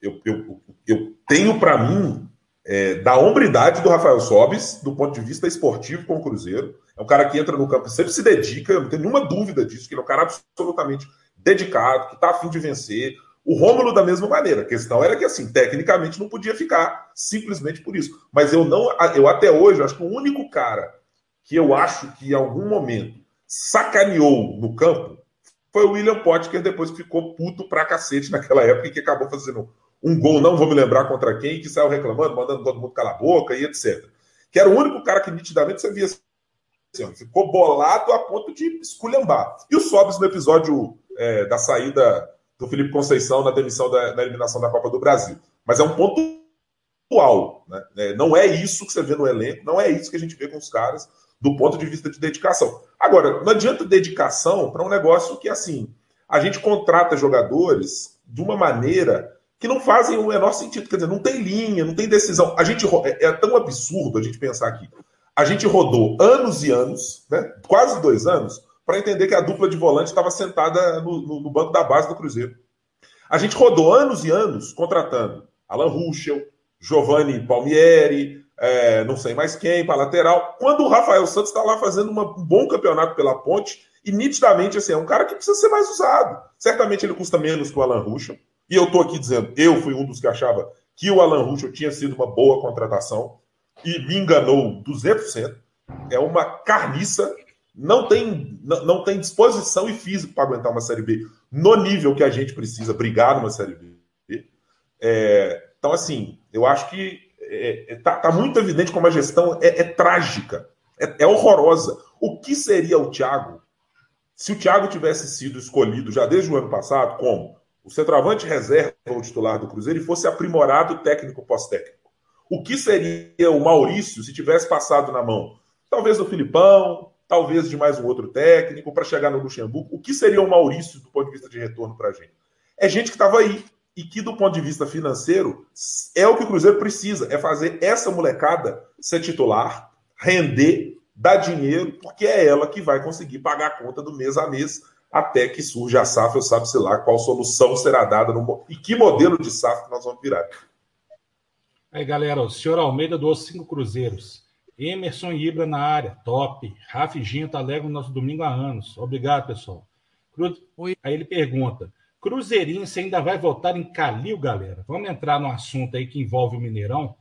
eu, eu, eu tenho para mim é, da hombridade do Rafael Sobis, do ponto de vista esportivo com o Cruzeiro. É um cara que entra no campo e sempre se dedica, não tenho nenhuma dúvida disso, que ele é um cara absolutamente dedicado, que está afim de vencer. O Rômulo, da mesma maneira. A questão era que, assim, tecnicamente não podia ficar simplesmente por isso. Mas eu não, eu até hoje, acho que o único cara que eu acho que em algum momento sacaneou no campo foi o William Potker, depois que ficou puto pra cacete (laughs) naquela época e que acabou fazendo um gol, não vou me lembrar contra quem, que saiu reclamando, mandando todo mundo calar a boca e etc. Que era o único cara que nitidamente você via assim, ficou bolado a ponto de esculhambar. E o Sobis no episódio é, da saída do Felipe Conceição na demissão da, da, eliminação da Copa do Brasil. Mas é um ponto atual. Né? É, não é isso que você vê no elenco, não é isso que a gente vê com os caras do ponto de vista de dedicação. Agora, não adianta dedicação para um negócio que, assim, a gente contrata jogadores de uma maneira que não fazem o menor sentido. Quer dizer, não tem linha, não tem decisão. A gente é, é tão absurdo a gente pensar aqui. A gente rodou anos e anos, né, quase dois anos, para entender que a dupla de volante estava sentada no, no, no, banco da base do Cruzeiro. A gente rodou anos e anos contratando Alan Ruschel, Giovanni Palmieri, é, não sei mais quem, para lateral, quando o Rafael Santos está lá fazendo uma, um bom campeonato pela ponte e nitidamente assim, é um cara que precisa ser mais usado. Certamente ele custa menos que o Alan Ruschel, e eu estou aqui dizendo, eu fui um dos que achava que o Alan Ruschel tinha sido uma boa contratação e me enganou 200%. É uma carniça, não tem, não, não tem disposição e físico para aguentar uma Série B no nível que a gente precisa brigar numa Série B. É, então, assim, eu acho que está é, é tá, tá muito evidente como a gestão é, é trágica, é, é horrorosa. O que seria o Thiago se o Thiago tivesse sido escolhido já desde o ano passado como o centroavante reserva ou titular do Cruzeiro e fosse aprimorado técnico pós-técnico. O que seria o Maurício se tivesse passado na mão, talvez do Filipão, talvez de mais um outro técnico, para chegar no Luxemburgo? O que seria o Maurício do ponto de vista de retorno para a gente? É gente que estava aí e que, do ponto de vista financeiro, é o que o Cruzeiro precisa: é fazer essa molecada ser titular, render, dar dinheiro, porque é ela que vai conseguir pagar a conta do mês a mês até que surja a SAF, eu sabe-se lá qual solução será dada no, e que modelo de SAF nós vamos virar. Aí, galera, o senhor Almeida doou cinco cruzeiros. Emerson e Ibra na área, top. Rafa e Ginho tá alegre no nosso domingo há anos. Obrigado, pessoal. Cruz... Aí ele pergunta: Cruzeirinho, você ainda vai votar em Calil, galera? Vamos entrar no assunto aí que envolve o Mineirão,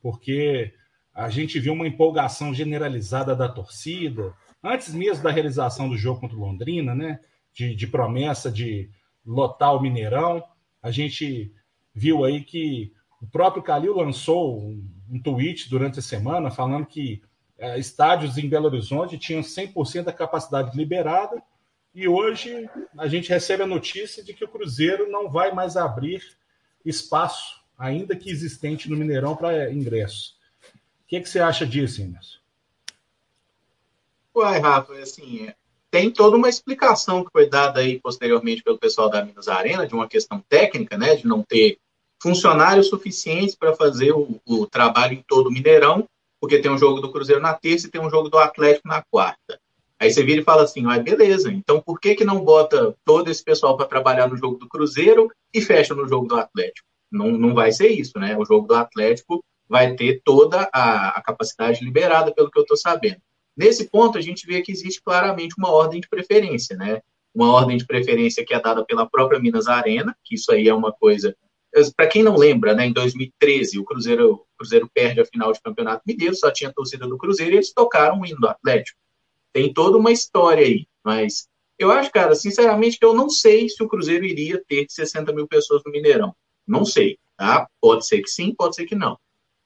porque a gente viu uma empolgação generalizada da torcida, antes mesmo da realização do jogo contra o Londrina, né? De, de promessa de lotar o Mineirão. A gente viu aí que o próprio Calil lançou um, um tweet durante a semana falando que é, estádios em Belo Horizonte tinham 100% da capacidade liberada e hoje a gente recebe a notícia de que o Cruzeiro não vai mais abrir espaço, ainda que existente no Mineirão, para ingresso. O que, que você acha disso, Inês? Uai, Rafa, assim, tem toda uma explicação que foi dada aí posteriormente pelo pessoal da Minas Arena, de uma questão técnica, né, de não ter funcionários suficientes para fazer o, o, trabalho em todo o Mineirão, porque tem um jogo do Cruzeiro na terça e tem um jogo do Atlético na quarta. Aí você vira e fala assim, ah, beleza, então por que, que não bota todo esse pessoal para trabalhar no jogo do Cruzeiro e fecha no jogo do Atlético? Não, não vai ser isso, né? O jogo do Atlético vai ter toda a, a capacidade liberada, pelo que eu estou sabendo. Nesse ponto, a gente vê que existe claramente uma ordem de preferência, né? Uma ordem de preferência que é dada pela própria Minas Arena, que isso aí é uma coisa. Para quem não lembra, né, em 2013, o Cruzeiro, o Cruzeiro perde a final de Campeonato Mineiro, só tinha torcida do Cruzeiro e eles tocaram o hino do Atlético. Tem toda uma história aí, mas eu acho, cara, sinceramente, que eu não sei se o Cruzeiro iria ter 60 mil pessoas no Mineirão. Não sei, tá? Pode ser que sim, pode ser que não.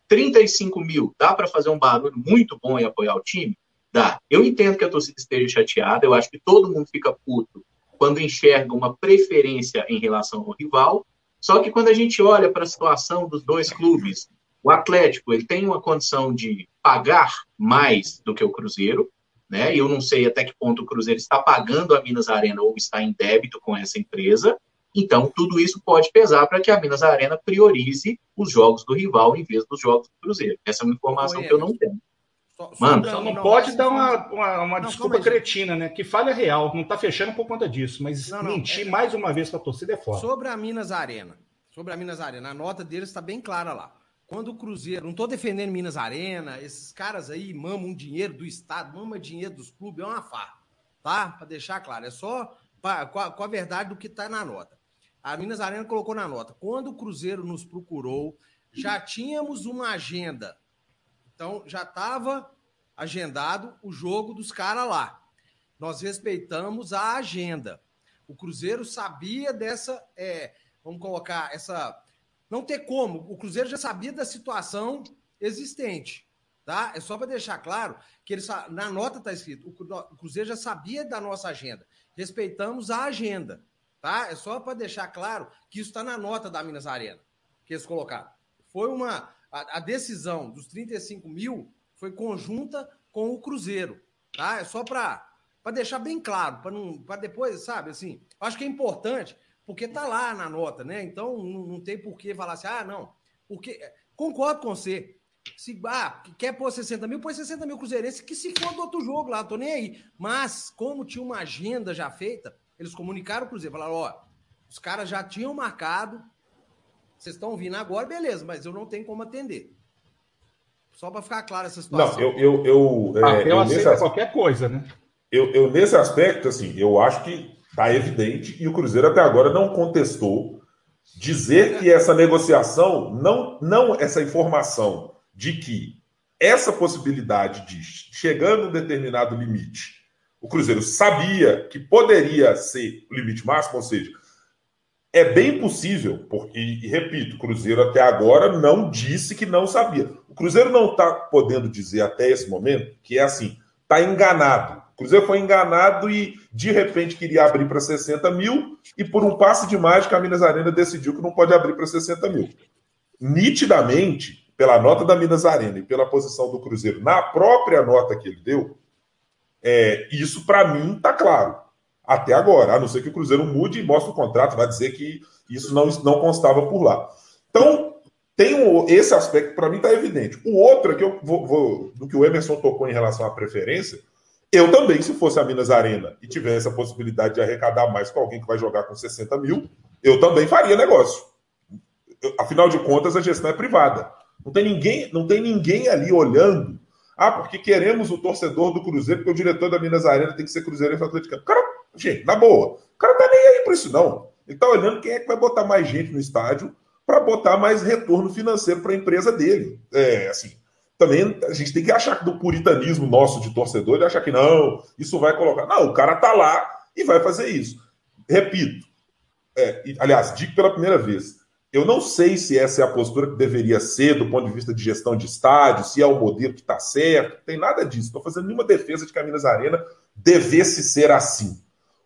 35 mil, dá para fazer um barulho muito bom e apoiar o time? Dá. Eu entendo que a torcida esteja chateada, eu acho que todo mundo fica puto quando enxerga uma preferência em relação ao rival. Só que quando a gente olha para a situação dos dois clubes, o Atlético ele tem uma condição de pagar mais do que o Cruzeiro, né? E eu não sei até que ponto o Cruzeiro está pagando a Minas Arena ou está em débito com essa empresa. Então, tudo isso pode pesar para que a Minas Arena priorize os jogos do rival em vez dos jogos do Cruzeiro. Essa é uma informação Oi, que eu não tenho. Só, Mano, só não, não pode dar uma, uma, uma não, desculpa cretina, né? Que falha real. Não está fechando por conta disso. Mas não, mentir é... mais uma vez para a torcida é foda. Sobre a Minas Arena. Sobre a Minas Arena. A nota deles está bem clara lá. Quando o Cruzeiro. Não estou defendendo Minas Arena. Esses caras aí mamam dinheiro do Estado, mamam dinheiro dos clubes. É uma farra. Tá? Para deixar claro. É só pra, com, a, com a verdade do que está na nota. A Minas Arena colocou na nota. Quando o Cruzeiro nos procurou, já tínhamos uma agenda. Então, já estava agendado o jogo dos caras lá. Nós respeitamos a agenda. O Cruzeiro sabia dessa. É, vamos colocar essa. Não ter como. O Cruzeiro já sabia da situação existente. Tá? É só para deixar claro que ele, na nota está escrito: o Cruzeiro já sabia da nossa agenda. Respeitamos a agenda. Tá? É só para deixar claro que isso está na nota da Minas Arena, que eles colocaram. Foi uma. A, a, decisão dos 35 mil foi conjunta com o Cruzeiro. Tá? É só para deixar bem claro, para não para depois, sabe, assim. Acho que é importante, porque tá lá na nota, né? Então não, não tem por que falar assim, ah, não. Porque, concordo com você. Se ah, quer pôr 60 mil, põe 60 mil cruzeirense, que se for do outro jogo lá, tô nem aí. Mas, como tinha uma agenda já feita, eles comunicaram o Cruzeiro, falaram: ó, os caras já tinham marcado, vocês estão vindo agora, beleza, mas eu não tenho como atender. Só para ficar claro essa situação. Não, eu. eu, eu, é, ah, eu, eu aceito qualquer coisa, né? Eu, eu, nesse aspecto, assim, eu acho que está evidente e o Cruzeiro até agora não contestou dizer que essa negociação, não, não essa informação de que essa possibilidade de chegando a um determinado limite o Cruzeiro sabia que poderia ser o limite máximo, ou seja, é bem possível, porque, e repito, o Cruzeiro até agora não disse que não sabia. O Cruzeiro não está podendo dizer até esse momento que é assim, está enganado. O Cruzeiro foi enganado e de repente queria abrir para 60 mil e por um passe de mágica a Minas Arena decidiu que não pode abrir para 60 mil. Nitidamente, pela nota da Minas Arena e pela posição do Cruzeiro na própria nota que ele deu, é, isso, para mim, está claro. Até agora, a não ser que o Cruzeiro mude e mostre o contrato, vai dizer que isso não, não constava por lá. Então, tem um, esse aspecto, para mim, está evidente. O outro é que eu vou, vou, do que o Emerson tocou em relação à preferência, eu também, se fosse a Minas Arena e tivesse a possibilidade de arrecadar mais com alguém que vai jogar com 60 mil, eu também faria negócio. Eu, afinal de contas, a gestão é privada. Não tem ninguém, não tem ninguém ali olhando ah, porque queremos o torcedor do Cruzeiro, porque o diretor da Minas Arena tem que ser Cruzeiro e Atlético. Cara, gente, na boa, o cara tá nem aí para isso, não. Ele tá olhando quem é que vai botar mais gente no estádio para botar mais retorno financeiro para a empresa dele. É, assim, também a gente tem que achar do puritanismo nosso de torcedor, ele achar que não, isso vai colocar. Não, o cara tá lá e vai fazer isso. Repito, é, aliás, digo pela primeira vez, eu não sei se essa é a postura que deveria ser do ponto de vista de gestão de estádio, se é o modelo que está certo, tem nada disso. Estou fazendo nenhuma defesa de que a Minas Arena devesse ser assim.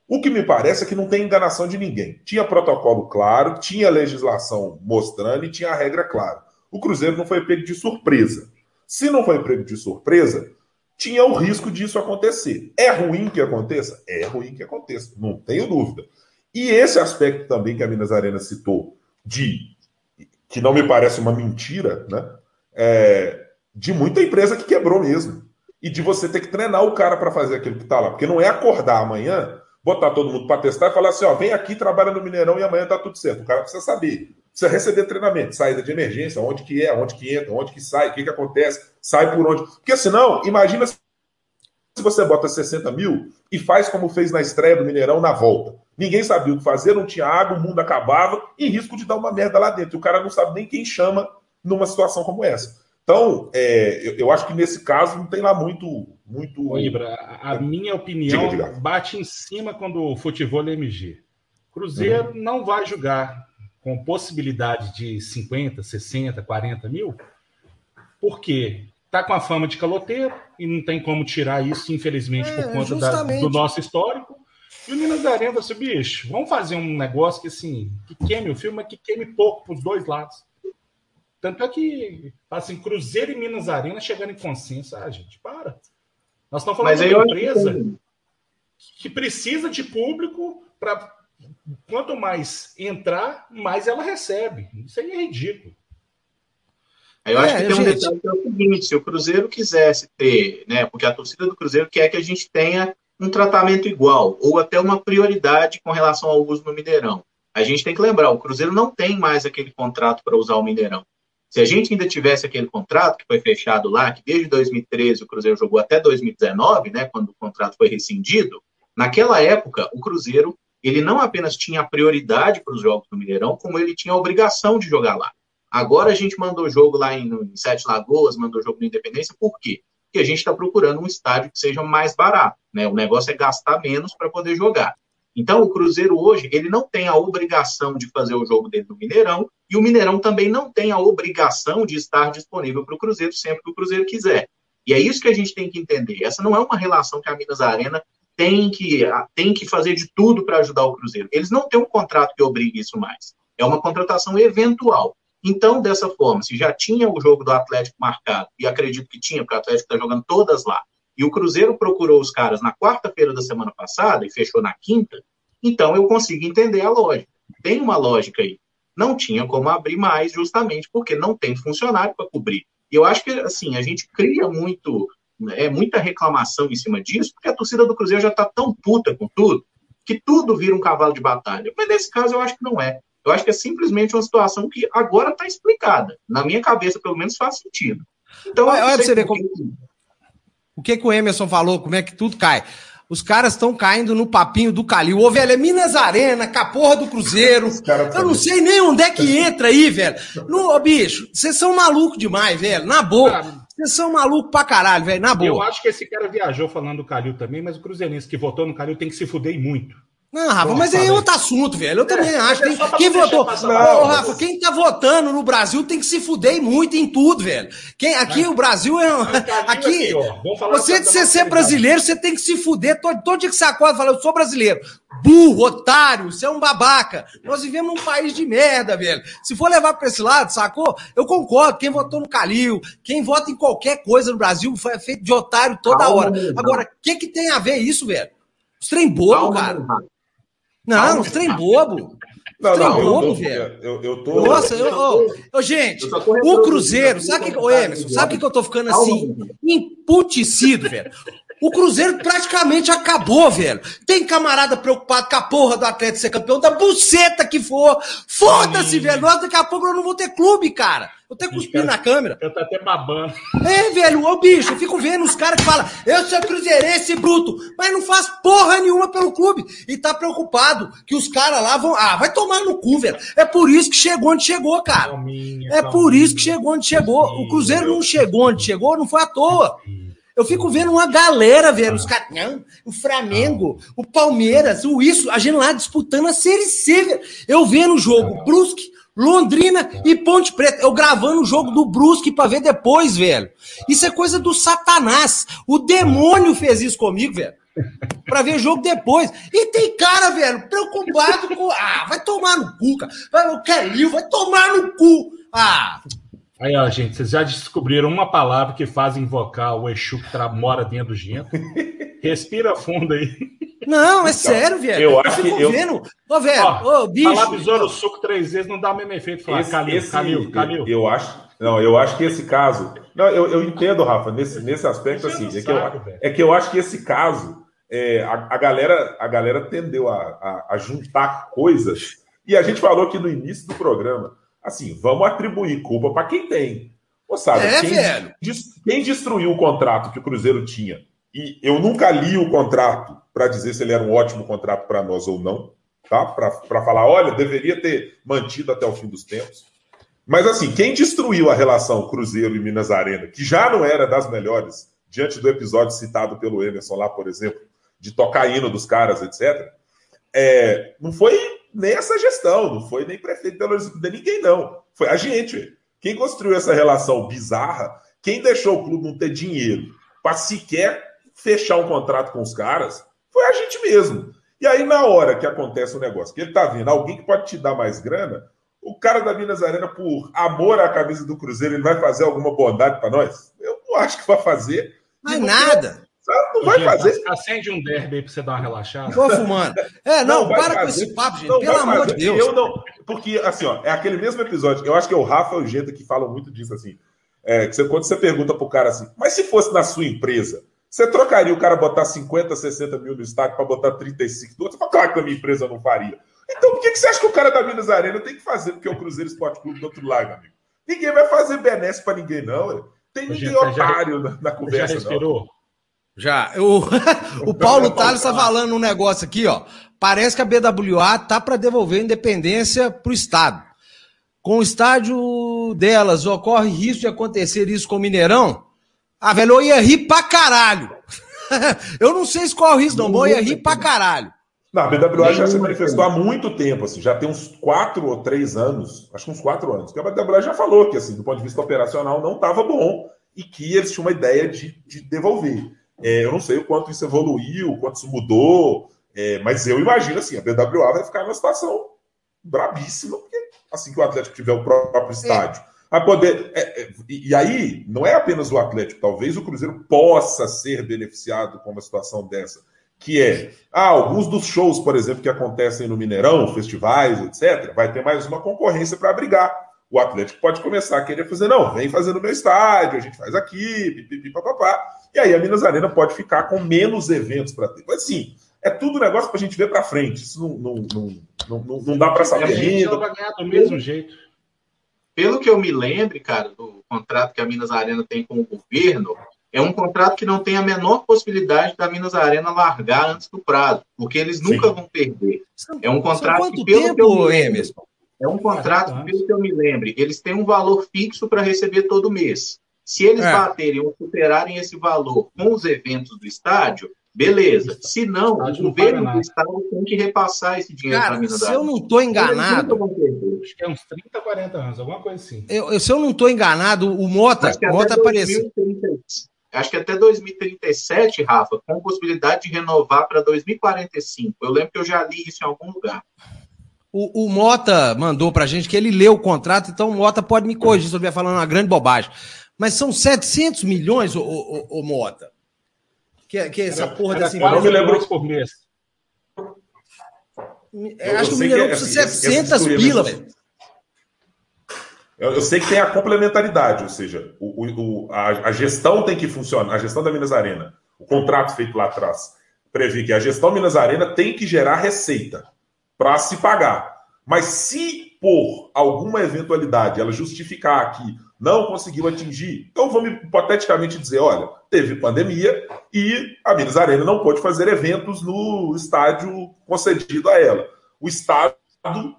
O que me parece é que não tem enganação de ninguém. Tinha protocolo claro, tinha legislação mostrando e tinha a regra clara. O Cruzeiro não foi pego de surpresa. Se não foi pego de surpresa, tinha o risco disso acontecer. É ruim que aconteça? É ruim que aconteça, não tenho dúvida. E esse aspecto também que a Minas Arena citou, de que não me parece uma mentira, né? É, de muita empresa que quebrou mesmo. E de você ter que treinar o cara para fazer aquilo que está lá. Porque não é acordar amanhã, botar todo mundo para testar e falar assim: ó, vem aqui, trabalha no Mineirão e amanhã tá tudo certo. O cara precisa saber. Precisa receber treinamento, saída de emergência, onde que é, onde que entra, onde que sai, o que, que acontece, sai por onde. Porque senão, imagina se você bota 60 mil e faz como fez na estreia do Mineirão na volta. Ninguém sabia o que fazer, não tinha água, o mundo acabava e risco de dar uma merda lá dentro. O cara não sabe nem quem chama numa situação como essa. Então, é, eu, eu, acho que nesse caso não tem lá muito. Muito... Ô, Ibra, a, a minha opinião diga, diga. bate em cima quando o futebol é MG. Cruzeiro uhum. não vai jogar com possibilidade de 50, 60, 40 mil, porque tá com a fama de caloteiro e não tem como tirar isso, infelizmente, é, por conta da, do nosso histórico. E o Minas Arena assim, bicho, vamos fazer um negócio que assim, que queime o filme, mas que queime pouco para os dois lados. Tanto é que, assim, Cruzeiro e Minas Arena chegando em consenso, ah, gente, para. Nós estamos falando de uma empresa que precisa de público para quanto mais entrar, mais ela recebe. Isso aí é ridículo. Eu acho é, que tem um detalhe que é o seguinte: se o Cruzeiro quisesse ter, né? Porque a torcida do Cruzeiro quer que a gente tenha um tratamento igual, ou até uma prioridade com relação ao uso no Mineirão. A gente tem que lembrar, o Cruzeiro não tem mais aquele contrato para usar o Mineirão. Se a gente ainda tivesse aquele contrato que foi fechado lá, que desde 2013 o Cruzeiro jogou até 2019, né, quando o contrato foi rescindido, naquela época o Cruzeiro ele não apenas tinha prioridade para os jogos do Mineirão, como ele tinha a obrigação de jogar lá. Agora a gente mandou jogo lá em, em Sete Lagoas, mandou jogo na Independência, por quê? Porque a gente está procurando um estádio que seja mais barato. Né? O negócio é gastar menos para poder jogar. Então, o Cruzeiro hoje, ele não tem a obrigação de fazer o jogo dentro do Mineirão, e o Mineirão também não tem a obrigação de estar disponível para o Cruzeiro sempre que o Cruzeiro quiser. E é isso que a gente tem que entender. Essa não é uma relação que a Minas Arena tem que, tem que fazer de tudo para ajudar o Cruzeiro. Eles não têm um contrato que obrigue isso mais. É uma contratação eventual. Então, dessa forma, se já tinha o jogo do Atlético marcado, e acredito que tinha, porque o Atlético está jogando todas lá, e o Cruzeiro procurou os caras na quarta-feira da semana passada e fechou na quinta, então eu consigo entender a lógica. Tem uma lógica aí. Não tinha como abrir mais, justamente porque não tem funcionário para cobrir. E eu acho que, assim, a gente cria muito, é muita reclamação em cima disso, porque a torcida do Cruzeiro já está tão puta com tudo, que tudo vira um cavalo de batalha. Mas nesse caso eu acho que não é. Eu acho que é simplesmente uma situação que agora está explicada. Na minha cabeça, pelo menos, faz sentido. Então, olha, olha você ver como... O que, que o Emerson falou, como é que tudo cai. Os caras estão caindo no papinho do Calil. Ô, velho, é Minas Arena, com a porra do Cruzeiro. Eu não sei nem onde é que entra aí, velho. No, ô, bicho, vocês são malucos demais, velho. Na boa. Vocês são malucos pra caralho, velho. Na boa. Eu acho que esse cara viajou falando do Calil também, mas o Cruzeirense que votou no Calil tem que se fuder muito. Não, Rafa, mas aí é outro assunto, velho. Eu também é, acho. Quem, quem votou. Não, Ô, Rafa, quem tá votando no Brasil tem que se fuder muito em tudo, velho. Quem, aqui o Brasil é. Aqui, você de ser, ser brasileiro, você tem que se fuder. Todo, todo dia que você acorda fala, eu sou brasileiro. Burro, otário, você é um babaca. Nós vivemos num país de merda, velho. Se for levar pra esse lado, sacou? Eu concordo. Quem votou no Calil, quem vota em qualquer coisa no Brasil foi feito de otário toda hora. Agora, o que, que tem a ver isso, velho? Os trem bobo, cara. Não, os trem bobo. Não, trem não, bobo, eu, velho. Eu, eu tô... Nossa, eu, eu, eu gente, o Cruzeiro, sabe que, ô Emerson, sabe o que eu tô ficando assim? Imputecido, velho. O Cruzeiro praticamente acabou, velho. Tem camarada preocupado com a porra do Atlético ser campeão da buceta que for. Foda-se, velho. Nós daqui a pouco eu não vou ter clube, cara. Eu até cuspir na câmera. Eu tô até babando. É, velho, ô bicho, eu fico vendo os caras que falam, eu sou cruzeirense bruto, mas não faz porra nenhuma pelo clube. E tá preocupado que os caras lá vão. Ah, vai tomar no cu, velho. É por isso que chegou onde chegou, cara. Calminha, é calminha, por isso que chegou onde chegou. O Cruzeiro não chegou onde chegou, não foi à toa. Eu fico vendo uma galera, velho, os caras, o Flamengo, o Palmeiras, o isso, a gente lá disputando a Série C, velho. Eu vendo o jogo, Brusque, Londrina e Ponte Preta. Eu gravando o jogo do Brusque pra ver depois, velho. Isso é coisa do Satanás. O demônio fez isso comigo, velho. Pra ver jogo depois. E tem cara, velho, preocupado com. Ah, vai tomar no cu, cara. O Kelly vai tomar no cu. Ah. Aí, ó, gente, vocês já descobriram uma palavra que faz invocar o Exu que mora dentro do gento. (laughs) Respira fundo aí. Não, é então, sério, velho. Eu, eu acho que eu... vendo. Ô, velho, ó, ô, bicho. Falar besouro suco três vezes não dá o mesmo efeito. Falar, esse, Camil, esse, Camil, Camil. Eu, eu, acho. Não, eu acho que esse caso. Não, eu, eu entendo, Rafa, nesse, nesse aspecto assim. É que, eu, é que eu acho que esse caso. É, a, a, galera, a galera tendeu a, a, a juntar coisas. E a gente falou aqui no início do programa. Assim, vamos atribuir culpa para quem tem. Ou sabe, é, quem, velho. quem destruiu o contrato que o Cruzeiro tinha e eu nunca li o contrato para dizer se ele era um ótimo contrato para nós ou não, tá? Para falar, olha, deveria ter mantido até o fim dos tempos. Mas assim, quem destruiu a relação Cruzeiro e Minas Arena, que já não era das melhores, diante do episódio citado pelo Emerson lá, por exemplo, de tocar hino dos caras, etc., é, não foi nem essa gestão, não foi nem prefeito de ninguém, não. Foi a gente. Quem construiu essa relação bizarra, quem deixou o clube não ter dinheiro para sequer fechar um contrato com os caras foi a gente mesmo. E aí, na hora que acontece o negócio, que ele tá vindo, alguém que pode te dar mais grana, o cara da Minas Arena, por amor à camisa do Cruzeiro, ele vai fazer alguma bondade para nós? Eu não acho que vai fazer. Mas nada. Não vai fazer. Acende um derby aí pra você dar uma relaxada. Tô fumando. É, não, não para fazer. com esse papo, gente. Não pelo amor fazer. de Deus. Eu não, porque, assim, ó, é aquele mesmo episódio. Eu acho que é o Rafa e o Genta que falam muito disso, assim. É, que você, quando você pergunta pro cara assim, mas se fosse na sua empresa, você trocaria o cara botar 50, 60 mil no estádio para botar 35 do outro? Você fala, claro que a minha empresa não faria. Então, por que, que você acha que o cara da Minas Arena tem que fazer porque é o Cruzeiro Esporte Clube do outro lado, amigo? Ninguém vai fazer benesse para ninguém, não. Tem ninguém Gente, otário já, na, na, conversa, já respirou? não. Já. O, (laughs) o Paulo Tales está falando um negócio aqui, ó. Parece que a BWA tá para devolver a independência para o Estado. Com o estádio delas, ocorre risco de acontecer isso com o Mineirão? Ah, velho, eu ia rir pra caralho. (laughs) eu não sei se corre risco, não, mas eu ia rir pra caralho. Não, a BWA já se manifestou há muito tempo, assim, já tem uns quatro ou três anos, acho que uns quatro anos, que a BWA já falou que, assim, do ponto de vista operacional, não estava bom e que eles tinham uma ideia de, de devolver. É, eu não sei o quanto isso evoluiu, o quanto isso mudou, é, mas eu imagino assim, a BWA vai ficar numa situação brabíssima, porque assim que o Atlético tiver o próprio estádio. É. A poder. É, é, e aí, não é apenas o Atlético, talvez o Cruzeiro possa ser beneficiado com uma situação dessa que é ah, alguns dos shows, por exemplo, que acontecem no Mineirão, festivais, etc., vai ter mais uma concorrência para brigar. O Atlético pode começar a querer fazer, não, vem fazer no meu estádio, a gente faz aqui, pipipi, papapá. E aí a Minas Arena pode ficar com menos eventos para ter. Mas assim, é tudo negócio para a gente ver para frente. Isso não, não, não, não, não dá para saber ainda. vai ganhar do mesmo jeito. Pelo que eu me lembre, cara, do contrato que a Minas Arena tem com o governo, é um contrato que não tem a menor possibilidade da Minas Arena largar antes do prazo, porque eles nunca Sim. vão perder. É um contrato que, pelo tempo, que eu me lembro, é um contrato que, pelo que eu me lembre, eles têm um valor fixo para receber todo mês. Se eles é. baterem ou superarem esse valor com os eventos do estádio, beleza. Se não, o governo do estado tem que repassar esse dinheiro para a Minas Se eu não estou enganado. Acho que é uns 30, 40 anos, alguma coisa assim. Eu, se eu não estou enganado, o Mota, Mota apareceu. Acho que até 2037, Rafa, com possibilidade de renovar para 2045. Eu lembro que eu já li isso em algum lugar. O, o Mota mandou para a gente que ele leu o contrato, então o Mota pode me corrigir se eu estiver falando uma grande bobagem. Mas são 700 milhões, o, o, o Mota. Que, que é essa porra dessa empresa. me lembro por mês. Eu, acho que o Mineirão precisa de 700 pila, velho. Eu, eu, sei que tem a complementaridade, ou seja, o, o, a, a, gestão tem que funcionar, a gestão da Minas Arena, o contrato feito lá atrás, prevê que a gestão Minas Arena tem que gerar receita para se pagar. Mas se por alguma eventualidade ela justificar que não conseguiu atingir, então vamos hipoteticamente dizer, olha, teve pandemia e a Minas Arena não pôde fazer eventos no estádio concedido a ela. O Estado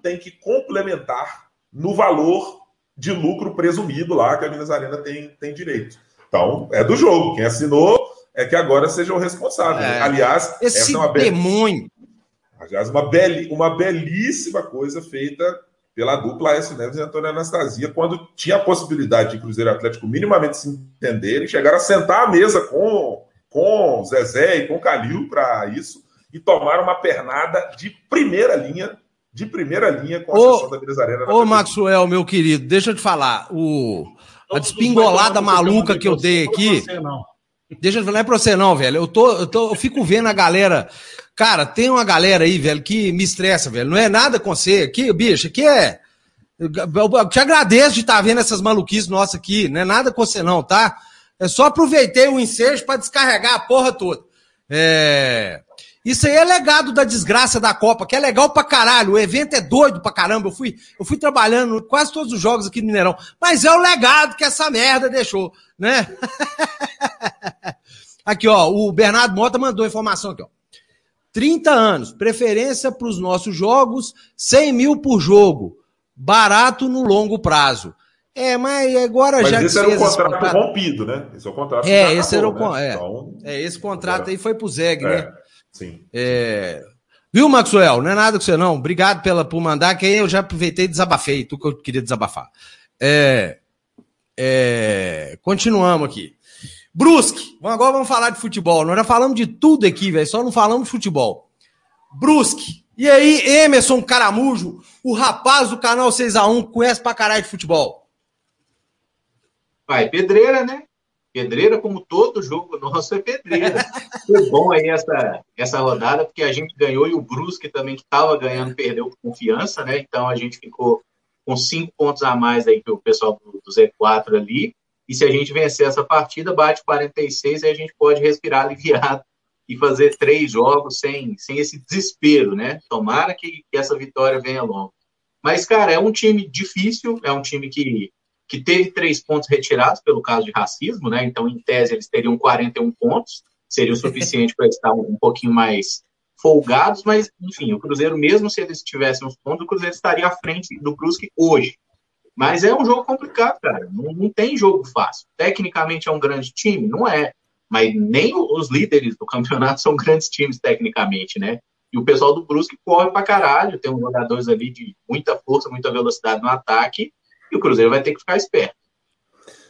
tem que complementar no valor de lucro presumido lá que a Minas Arena tem, tem direito. Então, é do jogo. Quem assinou é que agora seja o responsável. É. Aliás, esse essa é uma demônio. Aliás, uma, beli... uma belíssima coisa feita pela dupla S. Neves e Antônio Anastasia, quando tinha a possibilidade de Cruzeiro Atlético minimamente se entenderem, chegaram a sentar à mesa com, com Zezé e com Calil para isso, e tomaram uma pernada de primeira linha de primeira linha com a ô, sessão da Minas Arena. Ô, Maxwell, meu querido, deixa eu te falar. O, a despingolada maluca que eu dei aqui. Deixa eu falar, não é pra você, não, velho. Eu, tô, eu, tô, eu fico vendo a galera. Cara, tem uma galera aí, velho, que me estressa, velho. Não é nada com você. Aqui, bicho, aqui é. Eu te agradeço de estar tá vendo essas maluquices nossas aqui. Não é nada com você, não, tá? É só aproveitei o ensejo para descarregar a porra toda. É. Isso aí é legado da desgraça da Copa, que é legal pra caralho. O evento é doido pra caramba. Eu fui, eu fui trabalhando quase todos os jogos aqui no Mineirão. Mas é o legado que essa merda deixou, né? (laughs) aqui, ó, o Bernardo Mota mandou informação aqui, ó. 30 anos, preferência para os nossos jogos, 100 mil por jogo. Barato no longo prazo. É, mas agora mas já. Esse era o contrato, contrato rompido, né? Esse é o contrato. É, esse acabou, era o. Né? É, então, é, esse contrato aí foi pro Zeg, é. né? Sim. É... Viu, Maxwell? Não é nada com você, não. Obrigado pela, por mandar, que aí eu já aproveitei e desabafei, tu que eu queria desabafar. É... É... Continuamos aqui. Brusque. Agora vamos falar de futebol. Nós já falamos de tudo aqui, velho. Só não falamos de futebol. Brusque. E aí, Emerson Caramujo, o rapaz do canal 6x1, conhece pra caralho de futebol. Vai, pedreira, né? Pedreira, como todo jogo nosso, é pedreira. Foi bom aí essa, essa rodada, porque a gente ganhou e o Brusque também, que estava ganhando, perdeu confiança, né? Então a gente ficou com cinco pontos a mais aí que o pessoal do, do Z4 ali. E se a gente vencer essa partida, bate 46 e a gente pode respirar (laughs) aliviado e fazer três jogos sem, sem esse desespero, né? Tomara que, que essa vitória venha logo. Mas, cara, é um time difícil, é um time que que teve três pontos retirados pelo caso de racismo, né? Então, em tese, eles teriam 41 pontos, seria o suficiente para estar um, um pouquinho mais folgados, mas, enfim, o Cruzeiro, mesmo se eles tivessem os pontos, o Cruzeiro estaria à frente do Brusque hoje. Mas é um jogo complicado, cara. Não, não, tem jogo fácil. Tecnicamente é um grande time? Não é. Mas nem os líderes do campeonato (laughs) são grandes times, tecnicamente, né? E o pessoal do Brusque corre pra caralho. Tem uns jogadores ali de muita força, muita velocidade no ataque e o Cruzeiro vai ter que ficar esperto.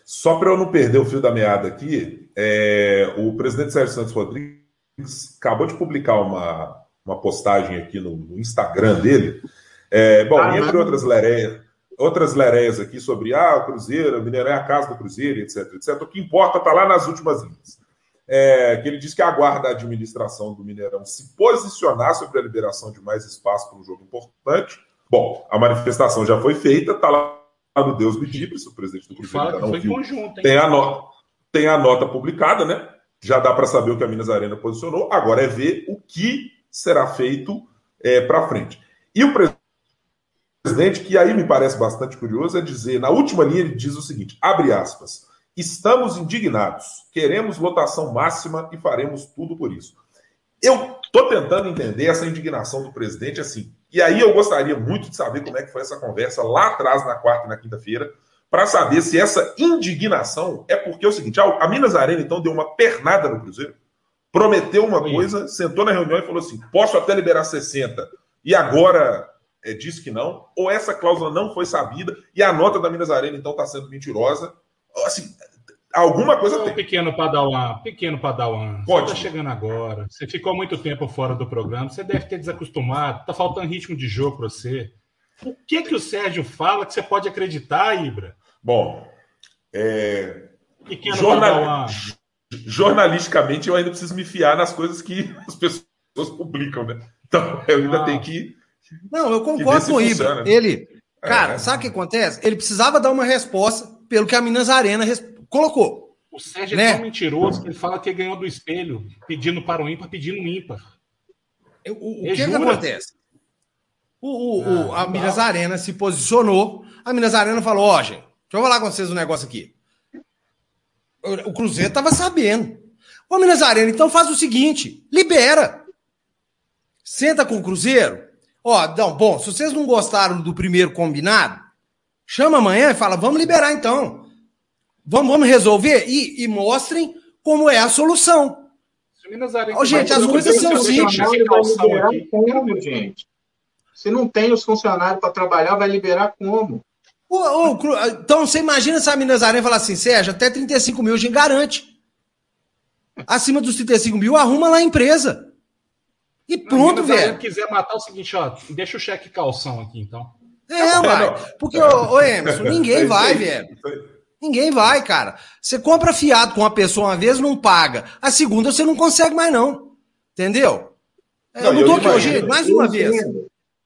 Só para eu não perder o fio da meada aqui, é, o presidente Sérgio Santos Rodrigues acabou de publicar uma, uma postagem aqui no, no Instagram dele. É, bom, ah, entre outras lereias, outras lereias aqui sobre ah, o Cruzeiro, o Mineirão é a casa do Cruzeiro, etc, etc. O que importa está lá nas últimas linhas. É, que ele diz que aguarda a administração do Mineirão se posicionar sobre a liberação de mais espaço para um jogo importante. Bom, a manifestação já foi feita, está lá no Deus me livre, o presidente do Cruzeiro ainda não viu. Conjunto, tem, a nota, tem a nota publicada, né? Já dá para saber o que a Minas Arena posicionou. Agora é ver o que será feito é, para frente. E o presidente, que aí me parece bastante curioso, é dizer, na última linha, ele diz o seguinte: abre aspas. Estamos indignados, queremos lotação máxima e faremos tudo por isso. Eu estou tentando entender essa indignação do presidente assim. E aí eu gostaria muito de saber como é que foi essa conversa lá atrás, na quarta e na quinta-feira, para saber se essa indignação é porque é o seguinte: a Minas Arena, então, deu uma pernada no Cruzeiro, prometeu uma coisa, sentou na reunião e falou assim: posso até liberar 60, e agora é, disse que não, ou essa cláusula não foi sabida e a nota da Minas Arena, então, está sendo mentirosa. Assim, Alguma coisa tem. Pequeno Padawan, pequeno Padawan. Pode. Você está chegando agora. Você ficou muito tempo fora do programa. Você deve ter desacostumado. Tá faltando ritmo de jogo para você. O que que o Sérgio fala que você pode acreditar, Ibra? Bom, é... pequeno Jornal... jornalisticamente eu ainda preciso me fiar nas coisas que as pessoas publicam, né? Então eu ainda ah. tenho que. Não, eu concordo com o Ibra. Né? Ele, cara, é. sabe o que acontece? Ele precisava dar uma resposta pelo que a Minas Arena colocou. O Sérgio é né? é tão mentiroso que ele fala que ganhou do espelho, pedindo para o ímpar, pedindo um ímpar. O, o que, que, acontece? O, o, ah, a Minas Arena se posicionou. A Minas Arena falou: Ó, oh, gente, deixa eu falar com vocês um negócio aqui. O, o Cruzeiro estava sabendo. Ô, Minas Arena, então faz o seguinte: libera. Senta com o Cruzeiro. Ó, não, bom, se vocês não gostaram do primeiro combinado, chama amanhã e fala: vamos liberar então. Vamos, vamos resolver e, e mostrem como é a solução. Oh, gente, as coisas são simples. gente? Se não tem os funcionários para trabalhar, vai liberar como? então você imagina se a Minas Arena falar assim, Sérgio, até 35 mil a gente garante. Acima dos 35 mil, arruma lá a empresa. E pronto, velho. Se quiser matar o seguinte, ó, deixa o cheque calção aqui, então. É, vai. Porque, ô, ô Emerson, (laughs) ninguém vai, velho. Ninguém vai, cara. Você compra fiado com uma pessoa uma vez, não paga. A segunda você não consegue mais, não. Entendeu? É, não, eu não tô aqui hoje, mais uma vez.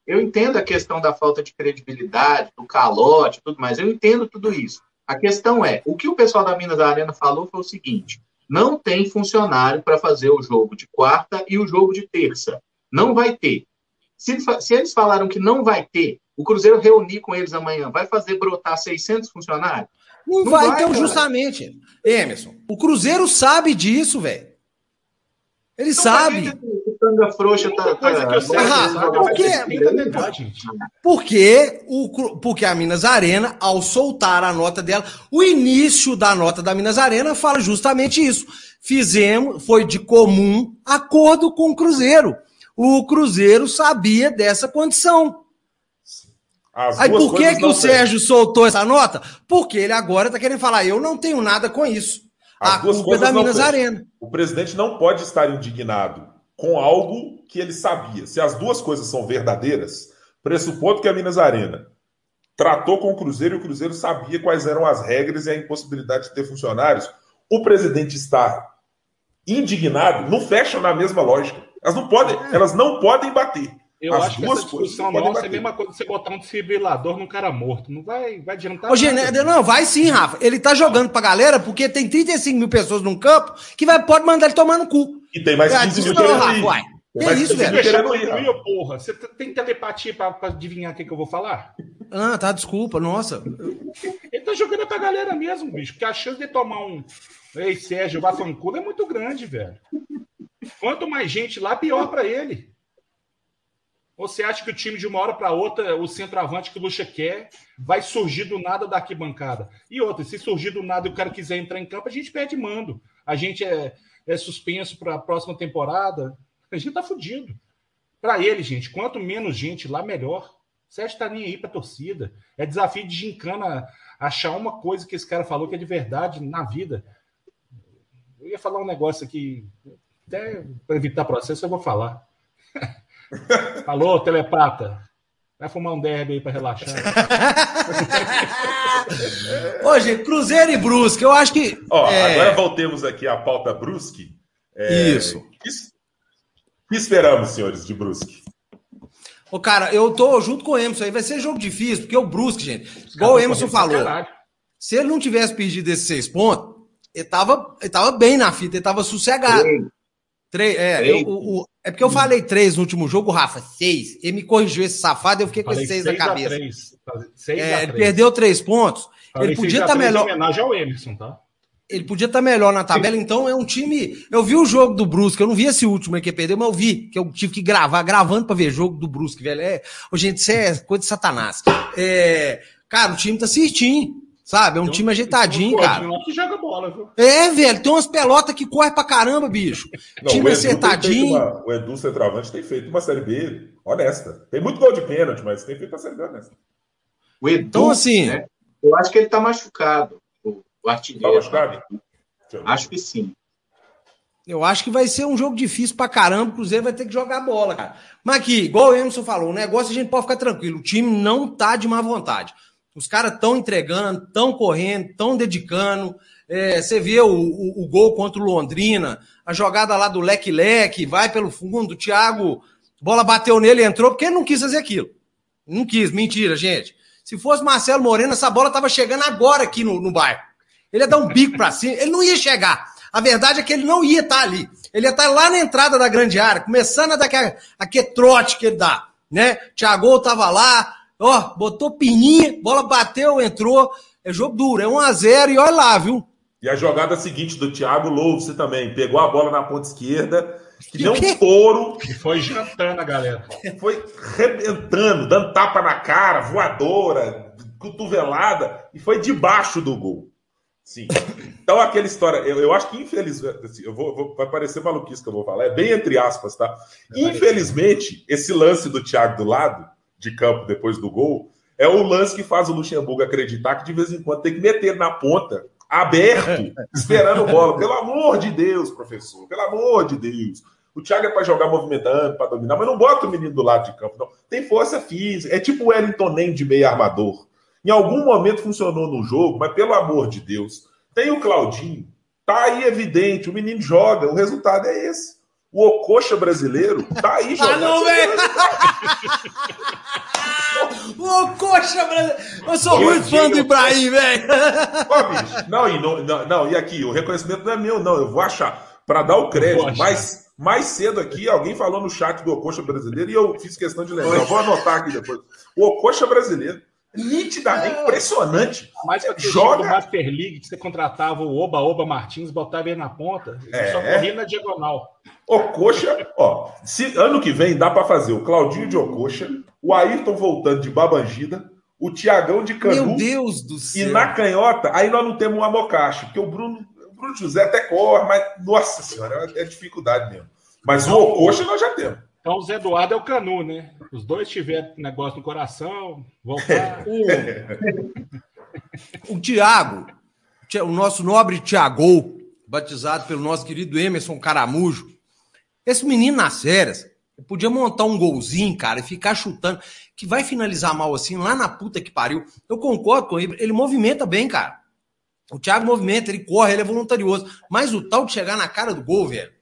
Eu entendo a questão da falta de credibilidade, do calote, tudo mais. Eu entendo tudo isso. A questão é, o que o pessoal da Minas da Arena falou foi o seguinte: não tem funcionário para fazer o jogo de quarta e o jogo de terça. Não vai ter. Se, se eles falaram que não vai ter, o Cruzeiro reunir com eles amanhã, vai fazer brotar 600 funcionários? Não, não vai, vai, então, justamente. Emerson, o Cruzeiro sabe disso, velho. Ele então, sabe. Tanga frouxa tá, tá, ah, porque, porque, o, porque a Minas Arena, ao soltar a nota dela, o início da nota da Minas Arena fala justamente isso. Fizemos, foi de comum acordo com o Cruzeiro. O Cruzeiro sabia dessa condição. As Aí por que, que o Sérgio soltou essa nota? Porque ele agora está querendo falar, eu não tenho nada com isso. As a culpa é da Minas Arena. O presidente não pode estar indignado com algo que ele sabia. Se as duas coisas são verdadeiras, pressupondo que a Minas Arena tratou com o Cruzeiro e o Cruzeiro sabia quais eram as regras e a impossibilidade de ter funcionários, o presidente está indignado, não fecham na mesma lógica. Elas não podem, elas não podem bater. Eu As acho que essa discussão nossa é a mesma coisa que você botar um desfibrilador num cara morto. Não vai, vai adiantar. Ô, nada. não, vai sim, Rafa. Ele tá jogando pra galera porque tem 35 mil pessoas num campo que vai, pode mandar ele tomar no cu. E tem mais 15 mil não, Rafa, uai. É isso, velho? Ir, porra. Você tem telepatia pra, pra adivinhar o que, que eu vou falar? Ah, tá, desculpa, nossa. Ele tá jogando pra galera mesmo, bicho. Porque a chance de tomar um Ei, Sérgio Vafancudo é muito grande, velho. Quanto mais gente lá, pior para ele. Você acha que o time de uma hora para outra, o centroavante que o Lucha quer, vai surgir do nada da arquibancada? E outra, se surgir do nada e o cara quiser entrar em campo, a gente pede mando. A gente é, é suspenso para a próxima temporada. A gente tá fudido. Para ele, gente, quanto menos gente lá, melhor. O Sérgio tá nem aí pra torcida. É desafio de gincana achar uma coisa que esse cara falou que é de verdade na vida. Eu ia falar um negócio aqui, até para evitar processo, eu vou falar. (laughs) Alô, telepata. Vai fumar um derby aí para relaxar. (laughs) Hoje, Cruzeiro e Brusque, eu acho que. Ó, é... Agora voltemos aqui à pauta Brusque. É... Isso. O que esperamos, senhores, de Brusque? Ô, cara, eu tô junto com o Emerson aí. Vai ser jogo difícil, porque o Brusque, gente, igual o Emerson falou. Se ele não tivesse perdido esses seis pontos, ele tava, ele tava bem na fita, ele tava sossegado. Três. é, eu, o, o, é porque eu falei três no último jogo, Rafa, seis. Ele me corrigiu esse safado, eu fiquei com esses seis na cabeça. Seis é, ele perdeu três pontos. Falei ele podia estar tá melhor. homenagem ao Emerson, tá? Ele podia estar tá melhor na tabela, então é um time. Eu vi o jogo do Brusque, eu não vi esse último aí que perdeu, mas eu vi, que eu tive que gravar, gravando para ver jogo do Brusque, velho. É, oh, gente, isso é coisa de Satanás. É, cara, o time tá certinho. Sabe? É um time ajeitadinho, cara. que joga bola, viu? É, velho. Tem umas pelotas que correm pra caramba, bicho. Não, time o acertadinho. Uma, o Edu Centroavante tem feito uma Série B honesta. Tem muito gol de pênalti, mas tem feito uma Série B honesta. O Edu, então, assim, né, eu acho que ele tá machucado. O, o artilheiro. Tá machucado? Acho que sim. Eu acho que vai ser um jogo difícil pra caramba. O Cruzeiro vai ter que jogar bola, cara. Mas aqui, igual o Emerson falou, o negócio a gente pode ficar tranquilo. O time não tá de má vontade. Os caras estão entregando, estão correndo, estão dedicando. É, você vê o, o, o, gol contra o Londrina, a jogada lá do leque-leque, vai pelo fundo, o Thiago, bola bateu nele, entrou, porque ele não quis fazer aquilo. Não quis, mentira, gente. Se fosse Marcelo Moreno, essa bola estava chegando agora aqui no, no bairro. Ele ia dar um bico para cima, ele não ia chegar. A verdade é que ele não ia estar tá ali. Ele ia estar tá lá na entrada da grande área, começando a dar aquele, trote que ele dá. Né? Thiago estava lá, Ó, botou pininha, bola bateu, entrou. É jogo duro, é 1x0 e olha lá, viu? E a jogada seguinte do Thiago Louce também. Pegou a bola na ponta esquerda, que deu um touro. E foi jantando a galera. Foi rebentando, dando tapa na cara, voadora, cotovelada, e foi debaixo do gol. Sim. Então, aquela história, eu, eu acho que infelizmente, assim, eu vou, vou, vai parecer maluquice que eu vou falar, é bem entre aspas, tá? Infelizmente, esse lance do Thiago do lado de campo depois do gol, é o lance que faz o Luxemburgo acreditar que de vez em quando tem que meter na ponta, aberto, (laughs) esperando bola. Pelo amor de Deus, professor, pelo amor de Deus. O Thiago é para jogar movimentando, para dominar, mas não bota o menino do lado de campo, não. Tem força física. É tipo o Wellington Nem de meio armador. Em algum momento funcionou no jogo, mas pelo amor de Deus. Tem o Claudinho. Tá aí evidente, o menino joga, o resultado é esse. O Ocoxa brasileiro tá aí jogando. Ah, não, velho! o Ocoxa brasileiro! Eu sou muito fã do Ibrahim, velho! Não, e não, não, não, e aqui, o reconhecimento não é meu, não. Eu vou achar. Para dar o crédito. Mas mais cedo aqui, alguém falou no chat do Ocoxa brasileiro e eu fiz questão de lembrar. Eu vou anotar aqui depois. O Ocoxa brasileiro nitidamente é. impressionante. Mais pra joga do Master League que você contratava o Oba Oba Martins, botava ele na ponta, é. só corria na diagonal. Ocoxa, ó, se ano que vem dá para fazer o Claudinho de Ocoxa, o Ayrton voltando de Babangida, o Tiagão de Canu. Meu Deus do céu. E na canhota, aí nós não temos um Amocache, porque o Bruno, o Bruno José até corre, mas nossa senhora, é dificuldade mesmo. Mas o Ocoxa nós já temos. Então o Zé Eduardo é o Canu, né? Os dois tiveram negócio no coração, voltar. (laughs) o, Tiago, o nosso nobre Tiago, batizado pelo nosso querido Emerson Caramujo, esse menino nas férias, podia montar um golzinho, cara, e ficar chutando, que vai finalizar mal assim, lá na puta que pariu. Eu concordo com ele, ele movimenta bem, cara. O Thiago movimenta, ele corre, ele é voluntarioso. Mas o tal de chegar na cara do gol, velho,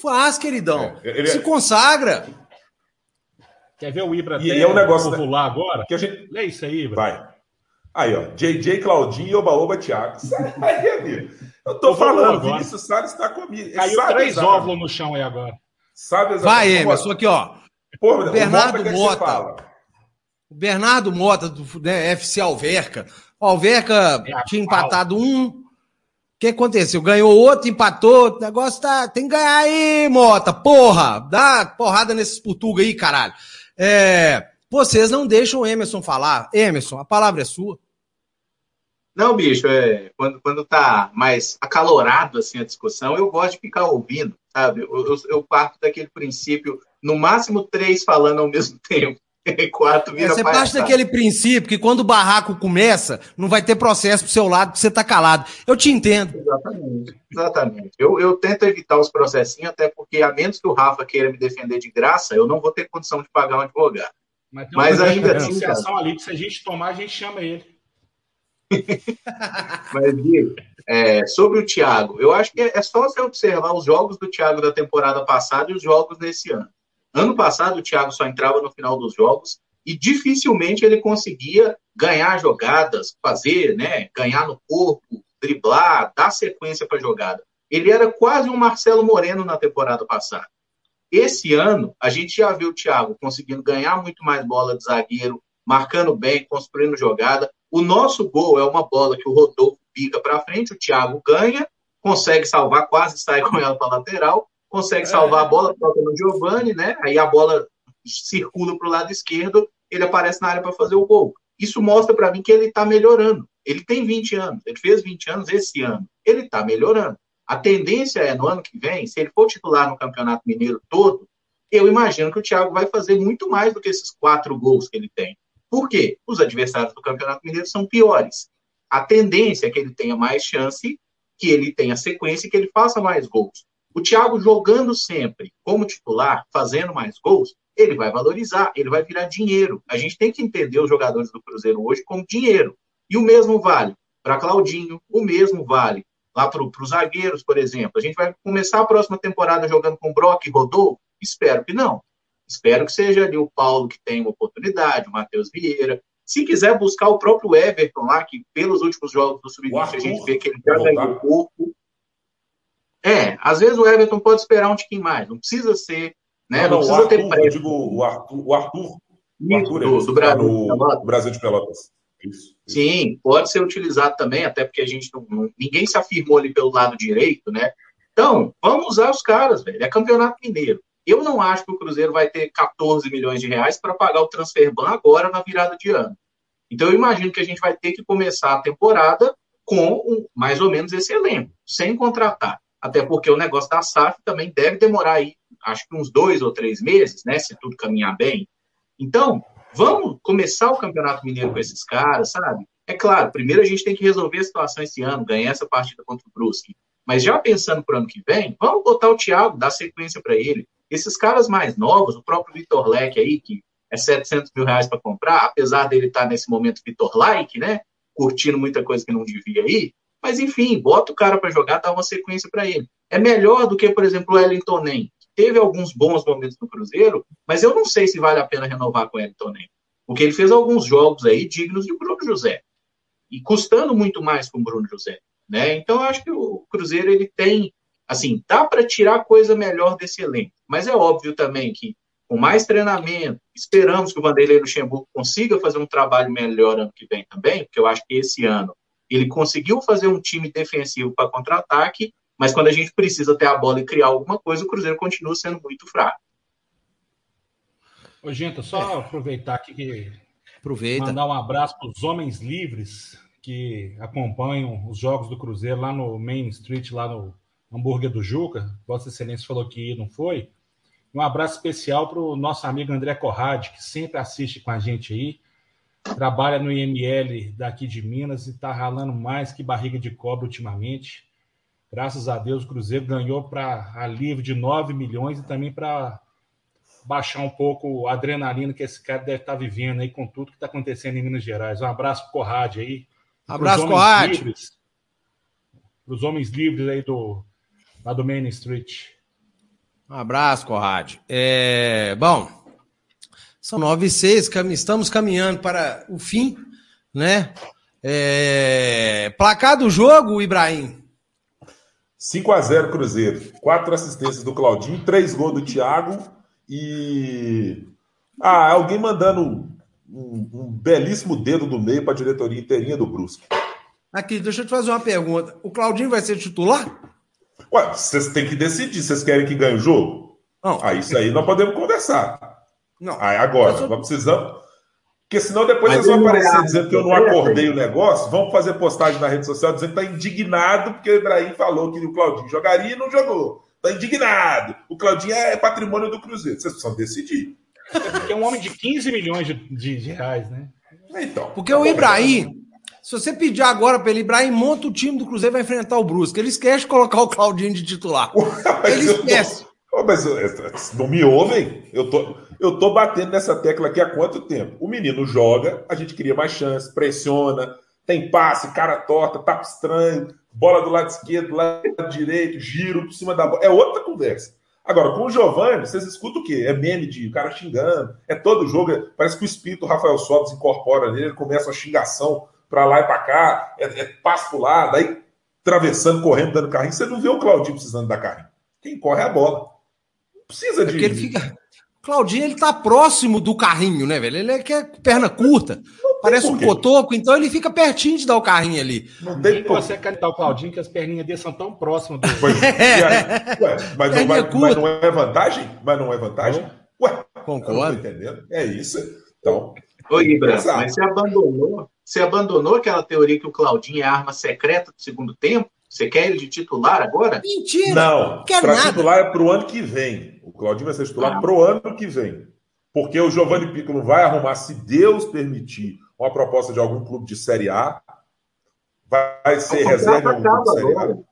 faz, queridão. É, ele... Se consagra. Quer ver o Ibra e, e é um negócio né? lá agora? Que a gente... Lê isso aí, Ibra. Vai. Aí, ó. JJ, Claudinho e Oba Oba Thiago. (laughs) Aí, amigo. Eu tô eu falando, Vinícius Salles está comigo. Caiu Sabe três óvulos no chão aí agora. Sabe exatamente. Vai, Emerson, aqui, ó. Porra, Bernardo o Mota. É Mota o Bernardo Mota, do né, FC Alverca. O Alverca é tinha empatado um. O que aconteceu? Ganhou outro, empatou. O negócio tá. Tem que ganhar aí, Mota. Porra! Dá porrada nesses portugueses aí, caralho. É, vocês não deixam o Emerson falar. Emerson, a palavra é sua. Não, bicho, é, quando, quando tá mais acalorado assim a discussão, eu gosto de ficar ouvindo, sabe? Eu, eu, eu parto daquele princípio, no máximo três falando ao mesmo (laughs) tempo. (laughs) Quatro vira é, Você parte daquele princípio que quando o barraco começa, não vai ter processo pro seu lado, porque você tá calado. Eu te entendo. Exatamente. Exatamente. Eu, eu tento evitar os processinhos, até porque, a menos que o Rafa queira me defender de graça, eu não vou ter condição de pagar um advogado. Mas, Mas ainda assim. ali que se a gente tomar, a gente chama ele. (laughs) Mas, Diego, é, sobre o Thiago, eu acho que é só você observar os jogos do Thiago da temporada passada e os jogos desse ano. Ano passado, o Thiago só entrava no final dos jogos e dificilmente ele conseguia ganhar jogadas, fazer, né, ganhar no corpo, driblar, dar sequência para a jogada. Ele era quase um Marcelo Moreno na temporada passada. Esse ano, a gente já viu o Thiago conseguindo ganhar muito mais bola de zagueiro, marcando bem, construindo jogada. O nosso gol é uma bola que o Rodolfo pica para frente, o Thiago ganha, consegue salvar, quase sai com ela para lateral, consegue salvar a bola, toca no Giovani, né? Aí a bola circula para o lado esquerdo, ele aparece na área para fazer o gol. Isso mostra para mim que ele está melhorando. Ele tem 20 anos, ele fez 20 anos esse ano, ele está melhorando. A tendência é, no ano que vem, se ele for titular no Campeonato Mineiro todo, eu imagino que o Thiago vai fazer muito mais do que esses quatro gols que ele tem. Por quê? Os adversários do Campeonato Mineiro são piores. A tendência é que ele tenha mais chance, que ele tenha sequência e que ele faça mais gols. O Thiago jogando sempre como titular, fazendo mais gols, ele vai valorizar, ele vai virar dinheiro. A gente tem que entender os jogadores do Cruzeiro hoje como dinheiro. E o mesmo vale para Claudinho, o mesmo vale lá para os zagueiros, por exemplo. A gente vai começar a próxima temporada jogando com Brock e Rodolfo? Espero que não. Espero que seja ali o Paulo que tem uma oportunidade, o Matheus Vieira. Se quiser buscar o próprio Everton lá, que pelos últimos jogos do Sub-20 a gente vê que ele já ganhou corpo. É, às vezes o Everton pode esperar um tiquinho mais, não precisa ser, né? Não, não, não precisa Arthur, ter. Eu digo o Arthur, o Arthur, o Arthur do, do, Brasil, no, Brasil de Pelotas. Isso, Sim, pode ser utilizado também, até porque a gente não, ninguém se afirmou ali pelo lado direito, né? Então, vamos usar os caras, velho. É campeonato mineiro. Eu não acho que o Cruzeiro vai ter 14 milhões de reais para pagar o transfer ban agora na virada de ano. Então, eu imagino que a gente vai ter que começar a temporada com um, mais ou menos esse elenco, sem contratar. Até porque o negócio da SAF também deve demorar aí, acho que uns dois ou três meses, né? Se tudo caminhar bem. Então, Vamos começar o Campeonato Mineiro com esses caras, sabe? É claro, primeiro a gente tem que resolver a situação esse ano, ganhar essa partida contra o Brusque. Mas já pensando para o ano que vem, vamos botar o Thiago, dar sequência para ele. Esses caras mais novos, o próprio Vitor Leque aí, que é 700 mil reais para comprar, apesar dele estar tá nesse momento Vitor Like, né? Curtindo muita coisa que não devia aí. Mas enfim, bota o cara para jogar, dá uma sequência para ele. É melhor do que, por exemplo, o Wellington Nem, teve alguns bons momentos no Cruzeiro, mas eu não sei se vale a pena renovar com o Elton Nem. Porque ele fez alguns jogos aí dignos de Bruno José. E custando muito mais com o Bruno José. Né? Então, eu acho que o Cruzeiro ele tem, assim, dá para tirar coisa melhor desse elenco. Mas é óbvio também que, com mais treinamento, esperamos que o Vanderlei Luxemburgo consiga fazer um trabalho melhor ano que vem também, porque eu acho que esse ano ele conseguiu fazer um time defensivo para contra-ataque mas quando a gente precisa ter a bola e criar alguma coisa, o Cruzeiro continua sendo muito fraco. Ô, gente, só é. aproveitar aqui que. Aproveita. Mandar um abraço para os homens livres que acompanham os jogos do Cruzeiro lá no Main Street, lá no Hambúrguer do Juca. Vossa Excelência falou que não foi. Um abraço especial para o nosso amigo André Corrade, que sempre assiste com a gente aí. Trabalha no IML daqui de Minas e está ralando mais que barriga de cobra ultimamente. Graças a Deus, o Cruzeiro ganhou para alívio de 9 milhões e também para baixar um pouco a adrenalina que esse cara deve estar tá vivendo aí com tudo que está acontecendo em Minas Gerais. Um abraço para o Corrade aí. Abraço, Corrade. os homens livres aí do, lá do Main Street. Um abraço, Corrade. É, bom, são nove e seis, estamos caminhando para o fim, né? É, placar do jogo, Ibrahim. 5 a 0 Cruzeiro. Quatro assistências do Claudinho, três gols do Thiago e. Ah, alguém mandando um, um belíssimo dedo do meio para a diretoria inteirinha do Brusque. Aqui, deixa eu te fazer uma pergunta. O Claudinho vai ser titular? Ué, vocês têm que decidir. Vocês querem que ganhe o jogo? Não. Ah, isso aí nós podemos conversar. Não. Aí agora, sou... nós precisamos. Porque senão depois Mas vocês vão aparecer dizendo que eu não acordei o negócio, vão fazer postagem na rede social dizendo que está indignado porque o Ibrahim falou que o Claudinho jogaria e não jogou. Está indignado. O Claudinho é patrimônio do Cruzeiro. Vocês precisam decidir. É porque é um homem de 15 milhões de, de, de reais, né? Então. Porque o Ibrahim, se você pedir agora para ele, Ibrahim, monta o time do Cruzeiro vai enfrentar o Brusque. Ele esquece de colocar o Claudinho de titular. (laughs) ele esquece. Tô... Mas não me ouvem? Eu tô. Eu tô batendo nessa tecla aqui há quanto tempo? O menino joga, a gente cria mais chance, pressiona, tem passe, cara torta, tapa estranho, bola do lado esquerdo, do lado direito, giro por cima da bola. É outra conversa. Agora, com o Giovanni, vocês escutam o quê? É meme de cara xingando, é todo jogo, é, parece que o espírito Rafael Sobres incorpora nele, ele começa a xingação para lá e para cá, é, é passo pro lado, aí atravessando, correndo, dando carrinho. Você não vê o Claudinho precisando dar carrinho. Quem corre é a bola. precisa é de. Porque ele fica, Claudinho, ele tá próximo do carrinho, né, velho? Ele é que é perna curta, parece um cotoco, então ele fica pertinho de dar o carrinho ali. Não tem que você cantar o Claudinho, que as perninhas dele são tão próximas do. Pois, (laughs) é. Ué, mas, não, mas, mas, não é vantagem? Mas não é vantagem? Ué, concordo. entendendo? É isso. Então. Ô, Ibra, mas você abandonou, você abandonou aquela teoria que o Claudinho é arma secreta do segundo tempo? Você quer ele de titular agora? Mentira! Não, para titular é para o ano que vem. O Claudinho vai ser titular ah. para o ano que vem. Porque o Giovanni Piccolo vai arrumar, se Deus permitir, uma proposta de algum clube de Série A. Vai ser reserva em clube de Série A.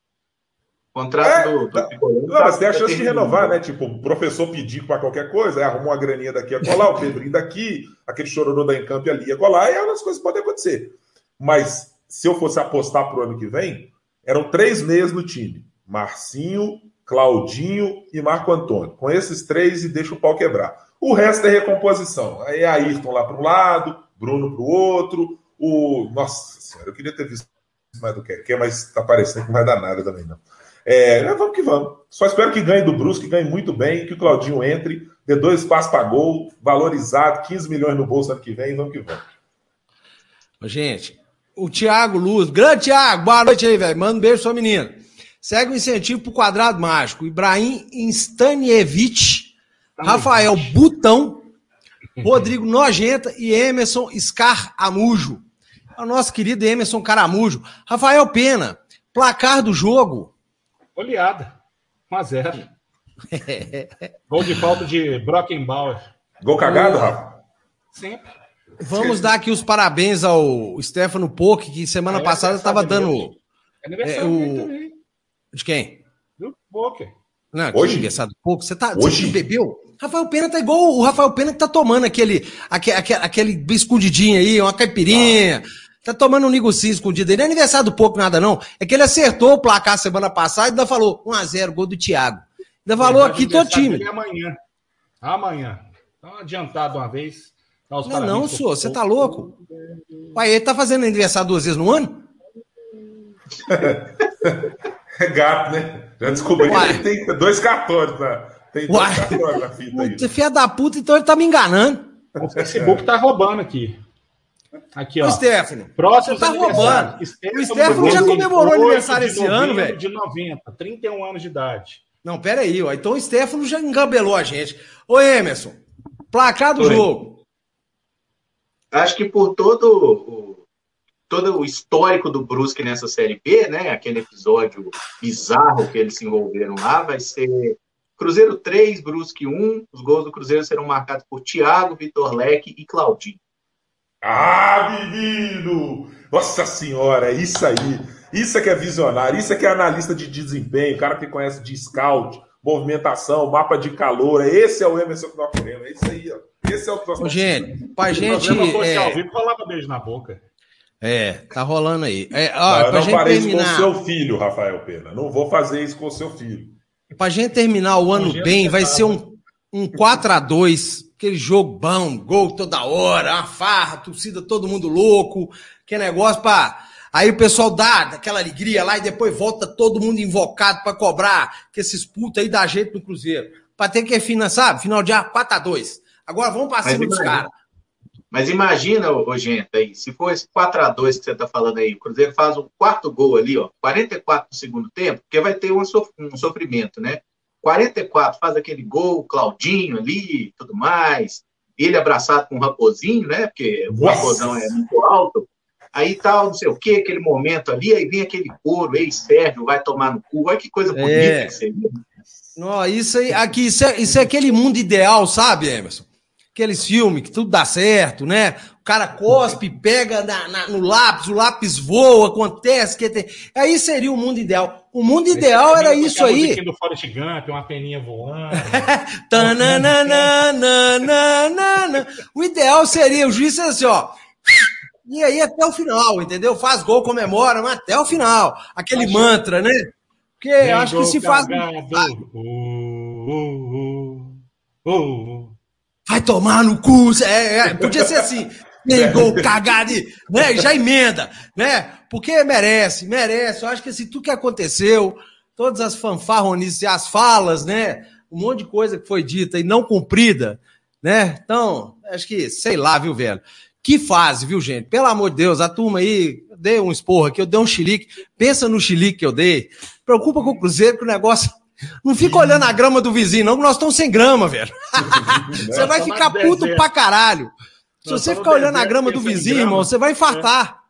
Contrato é, do, do tá. Não, mas tem a chance de renovar, né? Tipo, o professor pedir para qualquer coisa, aí arrumou uma graninha daqui a colar, o (laughs) Pedrinho daqui, aquele chororô da Encamp ali a colar, e as coisas podem acontecer. Mas se eu fosse apostar para o ano que vem, eram três meses no time: Marcinho, Claudinho e Marco Antônio. Com esses três e deixa o pau quebrar. O resto é recomposição. Aí é Ayrton lá para um lado, Bruno para o outro. O... Nossa senhora, eu queria ter visto mais do que é, mas tá parecendo que não vai dar nada também, não. É, vamos que vamos. Só espero que ganhe do Brusque, ganhe muito bem, que o Claudinho entre, dê dois passos para gol, valorizado, 15 milhões no bolso ano que vem, vamos que vamos. Gente, o Thiago Luz. Grande Thiago, boa noite aí, velho. Manda um beijo pra sua menina. Segue o incentivo pro quadrado mágico. Ibrahim Stanievich, Rafael Butão, Rodrigo Nojenta e Emerson Scar Amujo. É o nosso querido Emerson Caramujo. Rafael Pena, placar do jogo. Oleada. 1x0. (laughs) Gol de falta de Brockenbauer. Gol cagado, Rafa? Sempre. Vamos dar aqui os parabéns ao Stefano Poc, que semana é passada estava dando. É, o... De quem? Do Poker. Não, Hoje? aniversário do Poc. Você, tá, Hoje? você bebeu? Rafael Pena tá igual o Rafael Pena que tá tomando aquele, aquele, aquele, aquele escondidinho aí, uma caipirinha. Ah. Tá tomando um negocinho escondido aí. Não é aniversário do Poco nada, não. É que ele acertou o placar semana passada e ainda falou 1x0, gol do Thiago. Ainda falou aqui todo time. Amanhã. Amanhã. Então, adiantado uma vez. Não, não, senhor, você tá louco? Pai, ele tá fazendo aniversário duas vezes no ano? é (laughs) gato, né? Já descobri Uai. que tem dois cartões na, tem dois Uai. cartões na fita aí. Você filha da puta, então ele tá me enganando. O Facebook tá roubando aqui. Aqui, ó. O Stefano. Próximo tá roubando. o Stefano já comemorou aniversário esse ano, velho. De 90, 31 anos de idade. Não, pera aí, ó. Então o Stefano já engabelou a gente. Ô, Emerson, placar do Oi. jogo acho que por todo o, todo o histórico do Brusque nessa Série B, né, aquele episódio bizarro que eles se envolveram lá, vai ser Cruzeiro 3, Brusque 1. Os gols do Cruzeiro serão marcados por Thiago, Vitor Leque e Claudinho. Ah, menino! Nossa senhora, isso aí. Isso é que é visionário, isso é que é analista de desempenho, cara que conhece de scout, movimentação, mapa de calor. Esse é o Emerson que nós queremos. É isso aí, ó. Esse é o próximo. Gente, pra gente. Se é... ao vivo, falava beijo na boca. É, tá rolando aí. É, ó, não, eu não farei terminar... isso com o seu filho, Rafael Pena. Não vou fazer isso com o seu filho. Pra gente terminar o ano bem, vai ser um, um 4 a 2 aquele jogo bom, gol toda hora, uma farra, torcida, todo mundo louco, que negócio pra. Aí o pessoal dá aquela alegria lá e depois volta todo mundo invocado para cobrar, que esses putos aí dá jeito no Cruzeiro. Pra ter que financiar, sabe? Final de ano, 4 a 2 Agora vamos cima dos caras. Mas imagina, ô, gente, aí, se for esse 4x2 que você está falando aí, o Cruzeiro faz um quarto gol ali, ó, 44 no segundo tempo, porque vai ter um, sofrimento, né? 44 faz aquele gol, Claudinho ali tudo mais, ele abraçado com o Raposinho, né? Porque o Raposão é muito alto. Aí tal, não sei o que, aquele momento ali, aí vem aquele couro, ei, Sérgio, vai tomar no cu, olha que coisa bonita é. que seria. Não, isso aí, aqui, isso é, isso é aquele mundo ideal, sabe, Emerson? Aqueles filmes que tudo dá certo, né? O cara cospe, pega na, na, no lápis, o lápis voa, acontece. Que tem... Aí seria o mundo ideal. O mundo ideal era isso aí. do Forrest Gump, uma peninha voando. (laughs) o ideal seria, o juiz assim, ó. E aí até o final, entendeu? Faz gol, comemora, mas até o final. Aquele acho... mantra, né? Porque eu acho que se faz. Uh, uh, uh, vai tomar no cu. É, é, podia ser assim. Nem gol cagado, né? Já emenda, né? Porque merece, merece. Eu acho que assim, tudo que aconteceu, todas as fanfarronices, as falas, né? Um monte de coisa que foi dita e não cumprida, né? Então, acho que, sei lá, viu, velho? Que fase, viu, gente? Pelo amor de Deus, a turma aí, dei um esporro aqui, eu dei um chilique. Pensa no chilique que eu dei. Preocupa com o Cruzeiro que o negócio não fica olhando a grama do vizinho, não, que nós estamos sem grama, velho. (laughs) você vai ficar puto pra caralho. Se você ficar olhando a grama do vizinho, irmão, você vai infartar.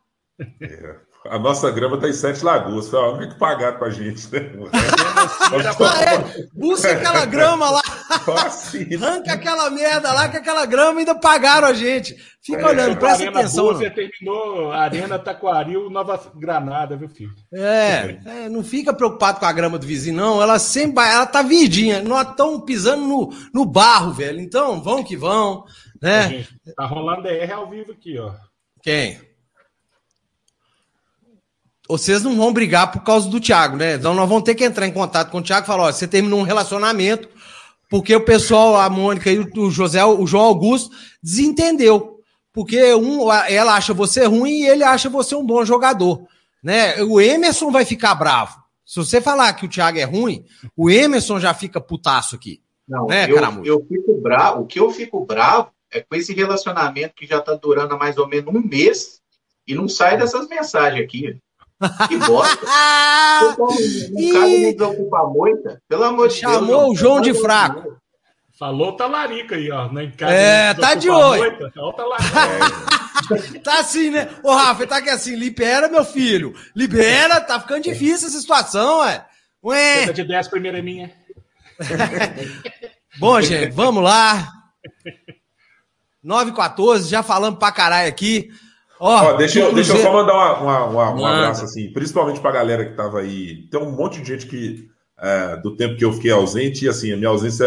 É. A nossa grama tá em Sete Lagoas. Foi a única que pagaram pra gente, né? é. (laughs) Busca aquela grama lá. Arranca aquela merda lá, que aquela grama ainda pagaram a gente. Fica é, olhando, presta atenção. Você terminou a Arena Taquaril, Nova Granada, viu, filho? É, é, não fica preocupado com a grama do vizinho, não. Ela sempre ela tá verdinha. Nós estamos pisando no, no barro, velho. Então, vão que vão. Né? Gente, tá rolando DR ao vivo aqui, ó. Quem? Vocês não vão brigar por causa do Thiago, né? Então nós vamos ter que entrar em contato com o Thiago e falar: ó, você terminou um relacionamento porque o pessoal, a Mônica e o José, o João Augusto, desentendeu. Porque um, ela acha você ruim e ele acha você um bom jogador. Né? O Emerson vai ficar bravo. Se você falar que o Thiago é ruim, o Emerson já fica putaço aqui. Não, né, eu, eu fico bravo. O que eu fico bravo é com esse relacionamento que já está durando há mais ou menos um mês e não sai dessas mensagens aqui. Que bosta. (laughs) um cara me preocupa muito. Pelo amor de Deus. Chamou o João de fraco. Falou talarica aí, ó. Né? É, tá de olho. (laughs) tá assim, né? Ô, Rafa, tá aqui assim, libera, meu filho. Libera, tá ficando difícil essa situação, ué. Ué. de 10, primeira é minha. (laughs) Bom, gente, vamos lá. 9 14 já falamos pra caralho aqui. Ó, deixa, eu, deixa eu só mandar uma, uma, uma, um abraço, assim, principalmente pra galera que tava aí. Tem um monte de gente que, é, do tempo que eu fiquei ausente, e assim, a minha ausência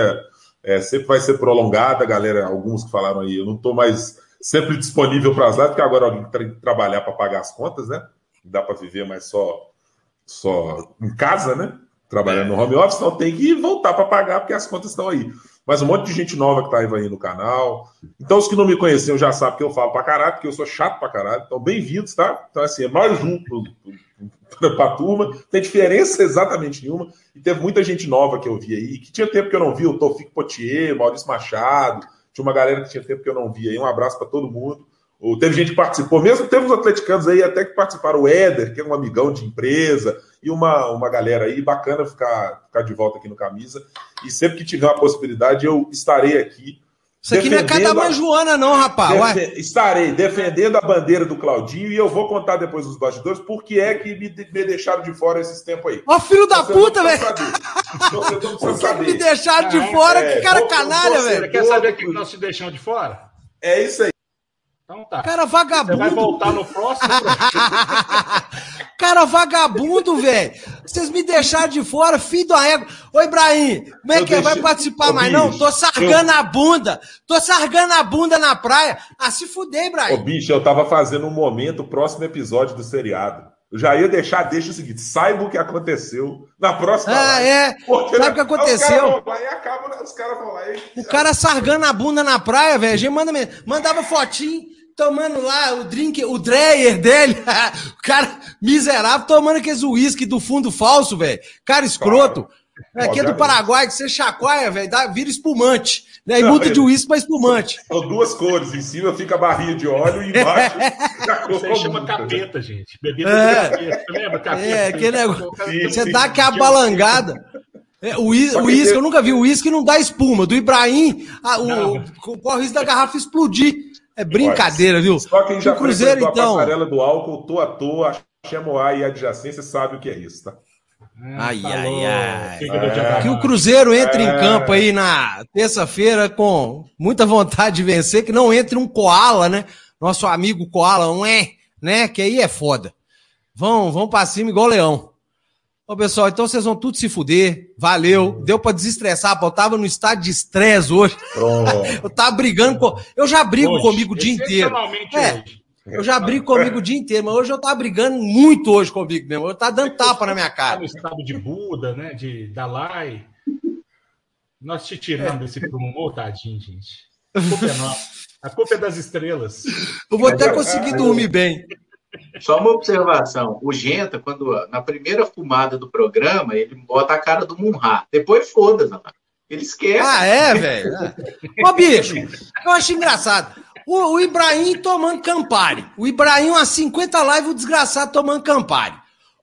é, é, sempre vai ser prolongada, galera. Alguns que falaram aí, eu não tô mais sempre disponível para as lives, porque agora alguém tem que trabalhar para pagar as contas, né? Não dá para viver mais só, só em casa, né? Trabalhando no home office, então tem que voltar para pagar, porque as contas estão aí mas um monte de gente nova que tá aí no canal. Então, os que não me conheciam já sabem que eu falo pra caralho, porque eu sou chato pra caralho. Então, bem-vindos, tá? Então, assim, é mais junto pra turma. Tem diferença (laughs) exatamente nenhuma. E teve muita gente nova que eu vi aí, que tinha tempo que eu não vi, o Tofico Potier, Maurício Machado, tinha uma galera que tinha tempo que eu não vi aí. Um abraço para todo mundo. Ou teve gente que participou, mesmo teve uns atleticanos aí até que participaram, o Éder, que é um amigão de empresa, e uma, uma galera aí, bacana ficar, ficar de volta aqui no Camisa. E sempre que tiver uma possibilidade, eu estarei aqui. Isso aqui não é cada mãe Joana, não, rapaz. Defe estarei defendendo a bandeira do Claudinho e eu vou contar depois dos bastidores por que é que me, me deixaram de fora esses tempos aí. Ó, filho da puta, velho! Por (laughs) que, que me deixaram de fora? É, que cara canalha, velho! Quer saber o que nós te deixamos de fora? É isso aí. Então tá. Cara vagabundo. Você vai voltar no próximo. (laughs) Cara vagabundo, velho. Vocês me deixaram de fora, filho do égua. Ô, Ibrahim, como é eu que deixo... vai participar Ô, mais? Bicho, não, tô sargando eu... a bunda. Tô sargando a bunda na praia. Ah, se fuder, Ibrahim. Ô, bicho, eu tava fazendo um momento, o próximo episódio do seriado. Eu já ia deixar, deixa o seguinte: saiba o que aconteceu na próxima. Ah, live. é. Porque Sabe o que aconteceu? Os caras acaba, os caras vão lá e... O cara sargando a bunda na praia, velho. Mandava fotinho tomando lá o drink, o Dreyer dele. (laughs) o cara miserável tomando aqueles uísque do fundo falso, velho. Cara escroto. Claro. Aqui é do Paraguai, que você chacoalha, velho, vira espumante. Né? E muda de uísque para espumante. (laughs) São duas cores. Em cima fica a barrinha de óleo e embaixo. (laughs) Isso aí chama capeta, gente. Bebida é. capeta. Lembra? Capeta. É, aquele negócio. Você sim, dá aquela balangada. É, o uísque, eu nunca vi. O uísque não dá espuma. Do Ibrahim, a, o, corre o risco da garrafa explodir. É brincadeira, viu? Só quem já o Cruzeiro, então. a passarela do álcool, tô à toa, Chemoá e adjacência sabe o que é isso, tá? Ai, ai, ai. É. Que o Cruzeiro entre é. em campo aí na terça-feira com muita vontade de vencer, que não entre um Koala, né? Nosso amigo Koala, um é, né? Que aí é foda. Vão, vão pra cima igual leão. Ô, pessoal, então vocês vão tudo se fuder. Valeu. Deu pra desestressar, pô. Eu tava no estado de estresse hoje. (laughs) eu tava brigando com. Eu já brigo hoje, comigo o dia inteiro. É, eu já brigo comigo o dia inteiro, mas hoje eu tava brigando muito hoje comigo mesmo. Eu tava dando tapa na minha cara. no estado de Buda, né? De Dalai. Nós te tiramos é. desse prumo, tadinho, gente. A culpa é nossa. A culpa é das estrelas. Eu vou até conseguir dormir bem. Só uma observação. O Genta, quando na primeira fumada do programa, ele bota a cara do Munha. Depois foda-se, ele esquece. Ah, é, velho? Ô, bicho, eu acho engraçado. O, o, Ibrahim tomando Campari. O Ibrahim, umas 50 lives, o desgraçado tomando Campari.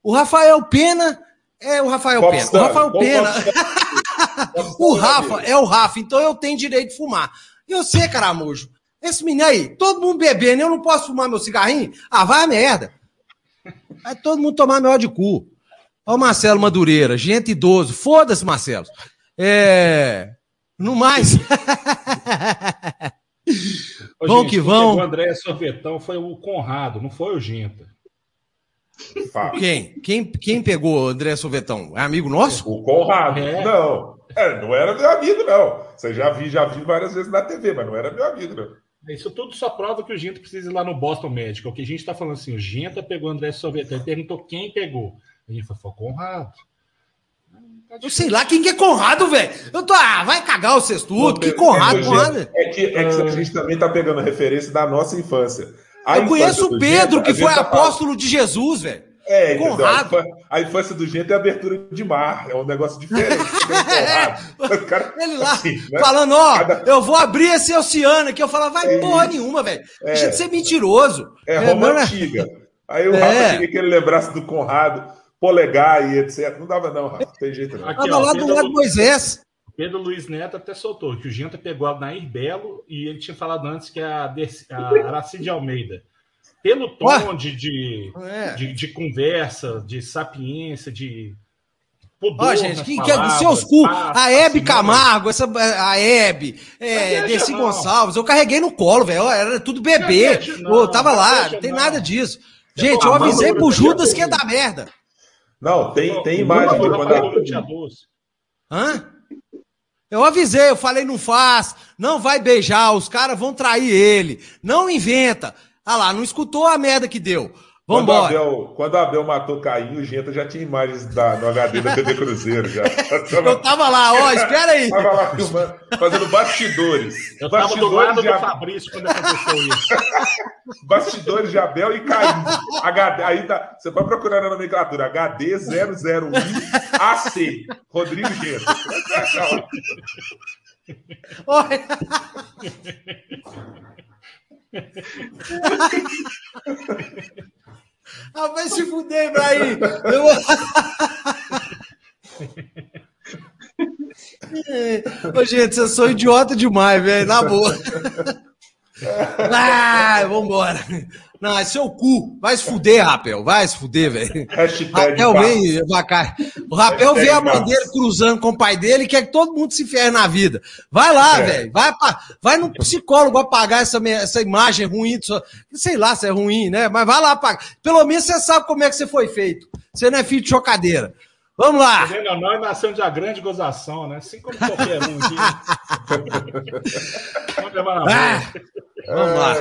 O Rafael Pena é o Rafael Pena. O Rafael Pena. (laughs) o Rafa é o Rafa, então eu tenho direito de fumar. E você, caramujo, esse menino aí, todo mundo bebendo, eu não posso fumar meu cigarrinho? Ah, vai a merda. Vai todo mundo tomar meu de cu. Ó o Marcelo Madureira, gente idoso. Foda-se, Marcelo. É... No mais. (laughs) Ô, vão gente, que vão. O André Sorvetão foi o Conrado, não foi o Genta. Quem? Quem, quem pegou o André Sorvetão? É amigo nosso? O Conrado. É. Não. É, não era meu amigo, não. Você já vi, já vi várias vezes na TV, mas não era meu amigo, não. Isso tudo só prova que o Ginta precisa ir lá no Boston Medical. O que a gente está falando assim, o Ginta pegou o André Sorvetão. Ele perguntou quem pegou. A gente falou, foi Conrado. Eu sei lá quem que é Conrado, velho. Eu tô. Ah, vai cagar o sextudo. Que Conrado, é, Conrado. É que, é que a gente também tá pegando referência da nossa infância. A eu conheço o Pedro, que foi tá apóstolo de Jesus, velho. É, Conrado. A infância do Gento é abertura de mar, é um negócio diferente. (laughs) é, cara, Ele lá, assim, né? falando, ó, Cada... eu vou abrir esse oceano aqui. Eu falava, vai é porra nenhuma, velho. É, Deixa de ser mentiroso. É, é Roma é, antiga. Aí o é. Rafa queria que ele lembrasse do Conrado polegar e etc. Não dava, não, Rafa. Tem jeito não. Aqui, ó, lá do lado do Moisés. Pedro Luiz Neto até soltou que o Genta pegou a Nair Belo e ele tinha falado antes que a, a Aracide Almeida. Pelo tom de, de, é. de, de, conversa, de sapiência, de pudor. Ó, gente, quem quer dos seus cu? A Hebe Camargo, essa, a Hebe, é, Desi Gonçalves, eu carreguei no colo, velho. Era tudo bebê. Não, eu tava lá, não tem nada disso. Gente, eu avisei pro Judas que é da merda. Não, tem, tem imagem de quando a... Hã? Eu avisei, eu falei, não faz, não vai beijar, os caras vão trair ele. Não inventa. Ah lá, não escutou a merda que deu. Vambora. Quando Abel, quando Abel matou Caim, o Genta já tinha imagens da, no HD da TV Cruzeiro. Já. Eu tava lá, ó, espera aí. Tava lá filmando, fazendo bastidores. Eu bastidores tava do lado de... do Fabrício quando aconteceu isso. (laughs) bastidores de Abel e Caim. HD, aí tá, você pode procurar na nomenclatura HD001 AC. Rodrigo Genta. Olha. (laughs) Ah, vai se fuder, Ibrahim! Eu... Ô, gente, vocês são idiota demais, velho, na boa. Ah, vambora. Não, é seu cu. Vai se fuder, Rapel. Vai se fuder, velho. Rapel vem, Vacai. O Rapel vê a dele cruzando com o pai dele e quer que todo mundo se ferre na vida. Vai lá, é. velho. Vai, vai no psicólogo apagar essa, essa imagem ruim. Sei lá se é ruim, né? Mas vai lá apagar. Pelo menos você sabe como é que você foi feito. Você não é filho de chocadeira. Vamos lá! Não, nós nascemos de uma grande gozação, né? Assim como qualquer um aqui. (laughs) Vamos levar na ah, Vamos lá.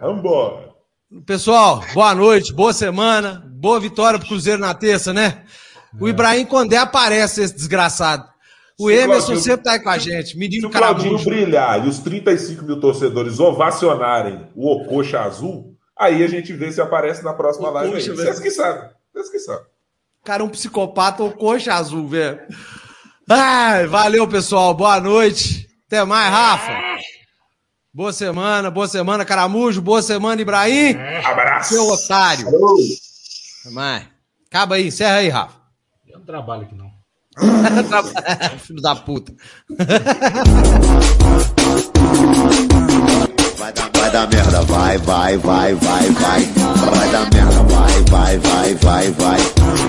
Vamos embora. Pessoal, boa noite, boa semana, boa vitória pro Cruzeiro na terça, né? O Ibrahim Condé aparece, esse desgraçado. O se Emerson Claudinho, sempre tá aí com a gente. Menino se o Claudinho brilhar e os 35 mil torcedores ovacionarem o Ocoxa Azul, aí a gente vê se aparece na próxima live. Vocês que sabem. Vocês que sabem. Cara, um psicopata ou coxa azul, velho. Ai, valeu, pessoal. Boa noite. Até mais, Rafa. Boa semana, boa semana, Caramujo. Boa semana, Ibrahim. Abraço. Seu otário. Até mais. Acaba aí, encerra aí, Rafa. Eu não trabalho aqui, não. (laughs) Filho da puta. (laughs) Vai dar, vai dar merda, vai, vai, vai, vai, vai. Vai dar merda, vai, vai, vai, vai, vai.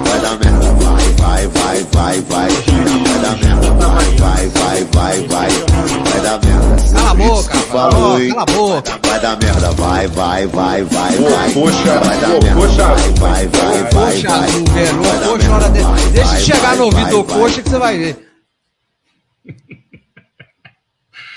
Vai dar merda, vai, vai, vai, vai, vai. Vai dar merda, vai, vai, vai, vai, vai. Vai dar merda. Cala a boca, falou, cala a boca. Vai dar merda, vai, vai, vai, vai, vai. Poxa, vai dar merda, vai, vai, vai, vai, vai. Coxa, hora de... Deixa chegar no ouvido do coxa que você vai ver.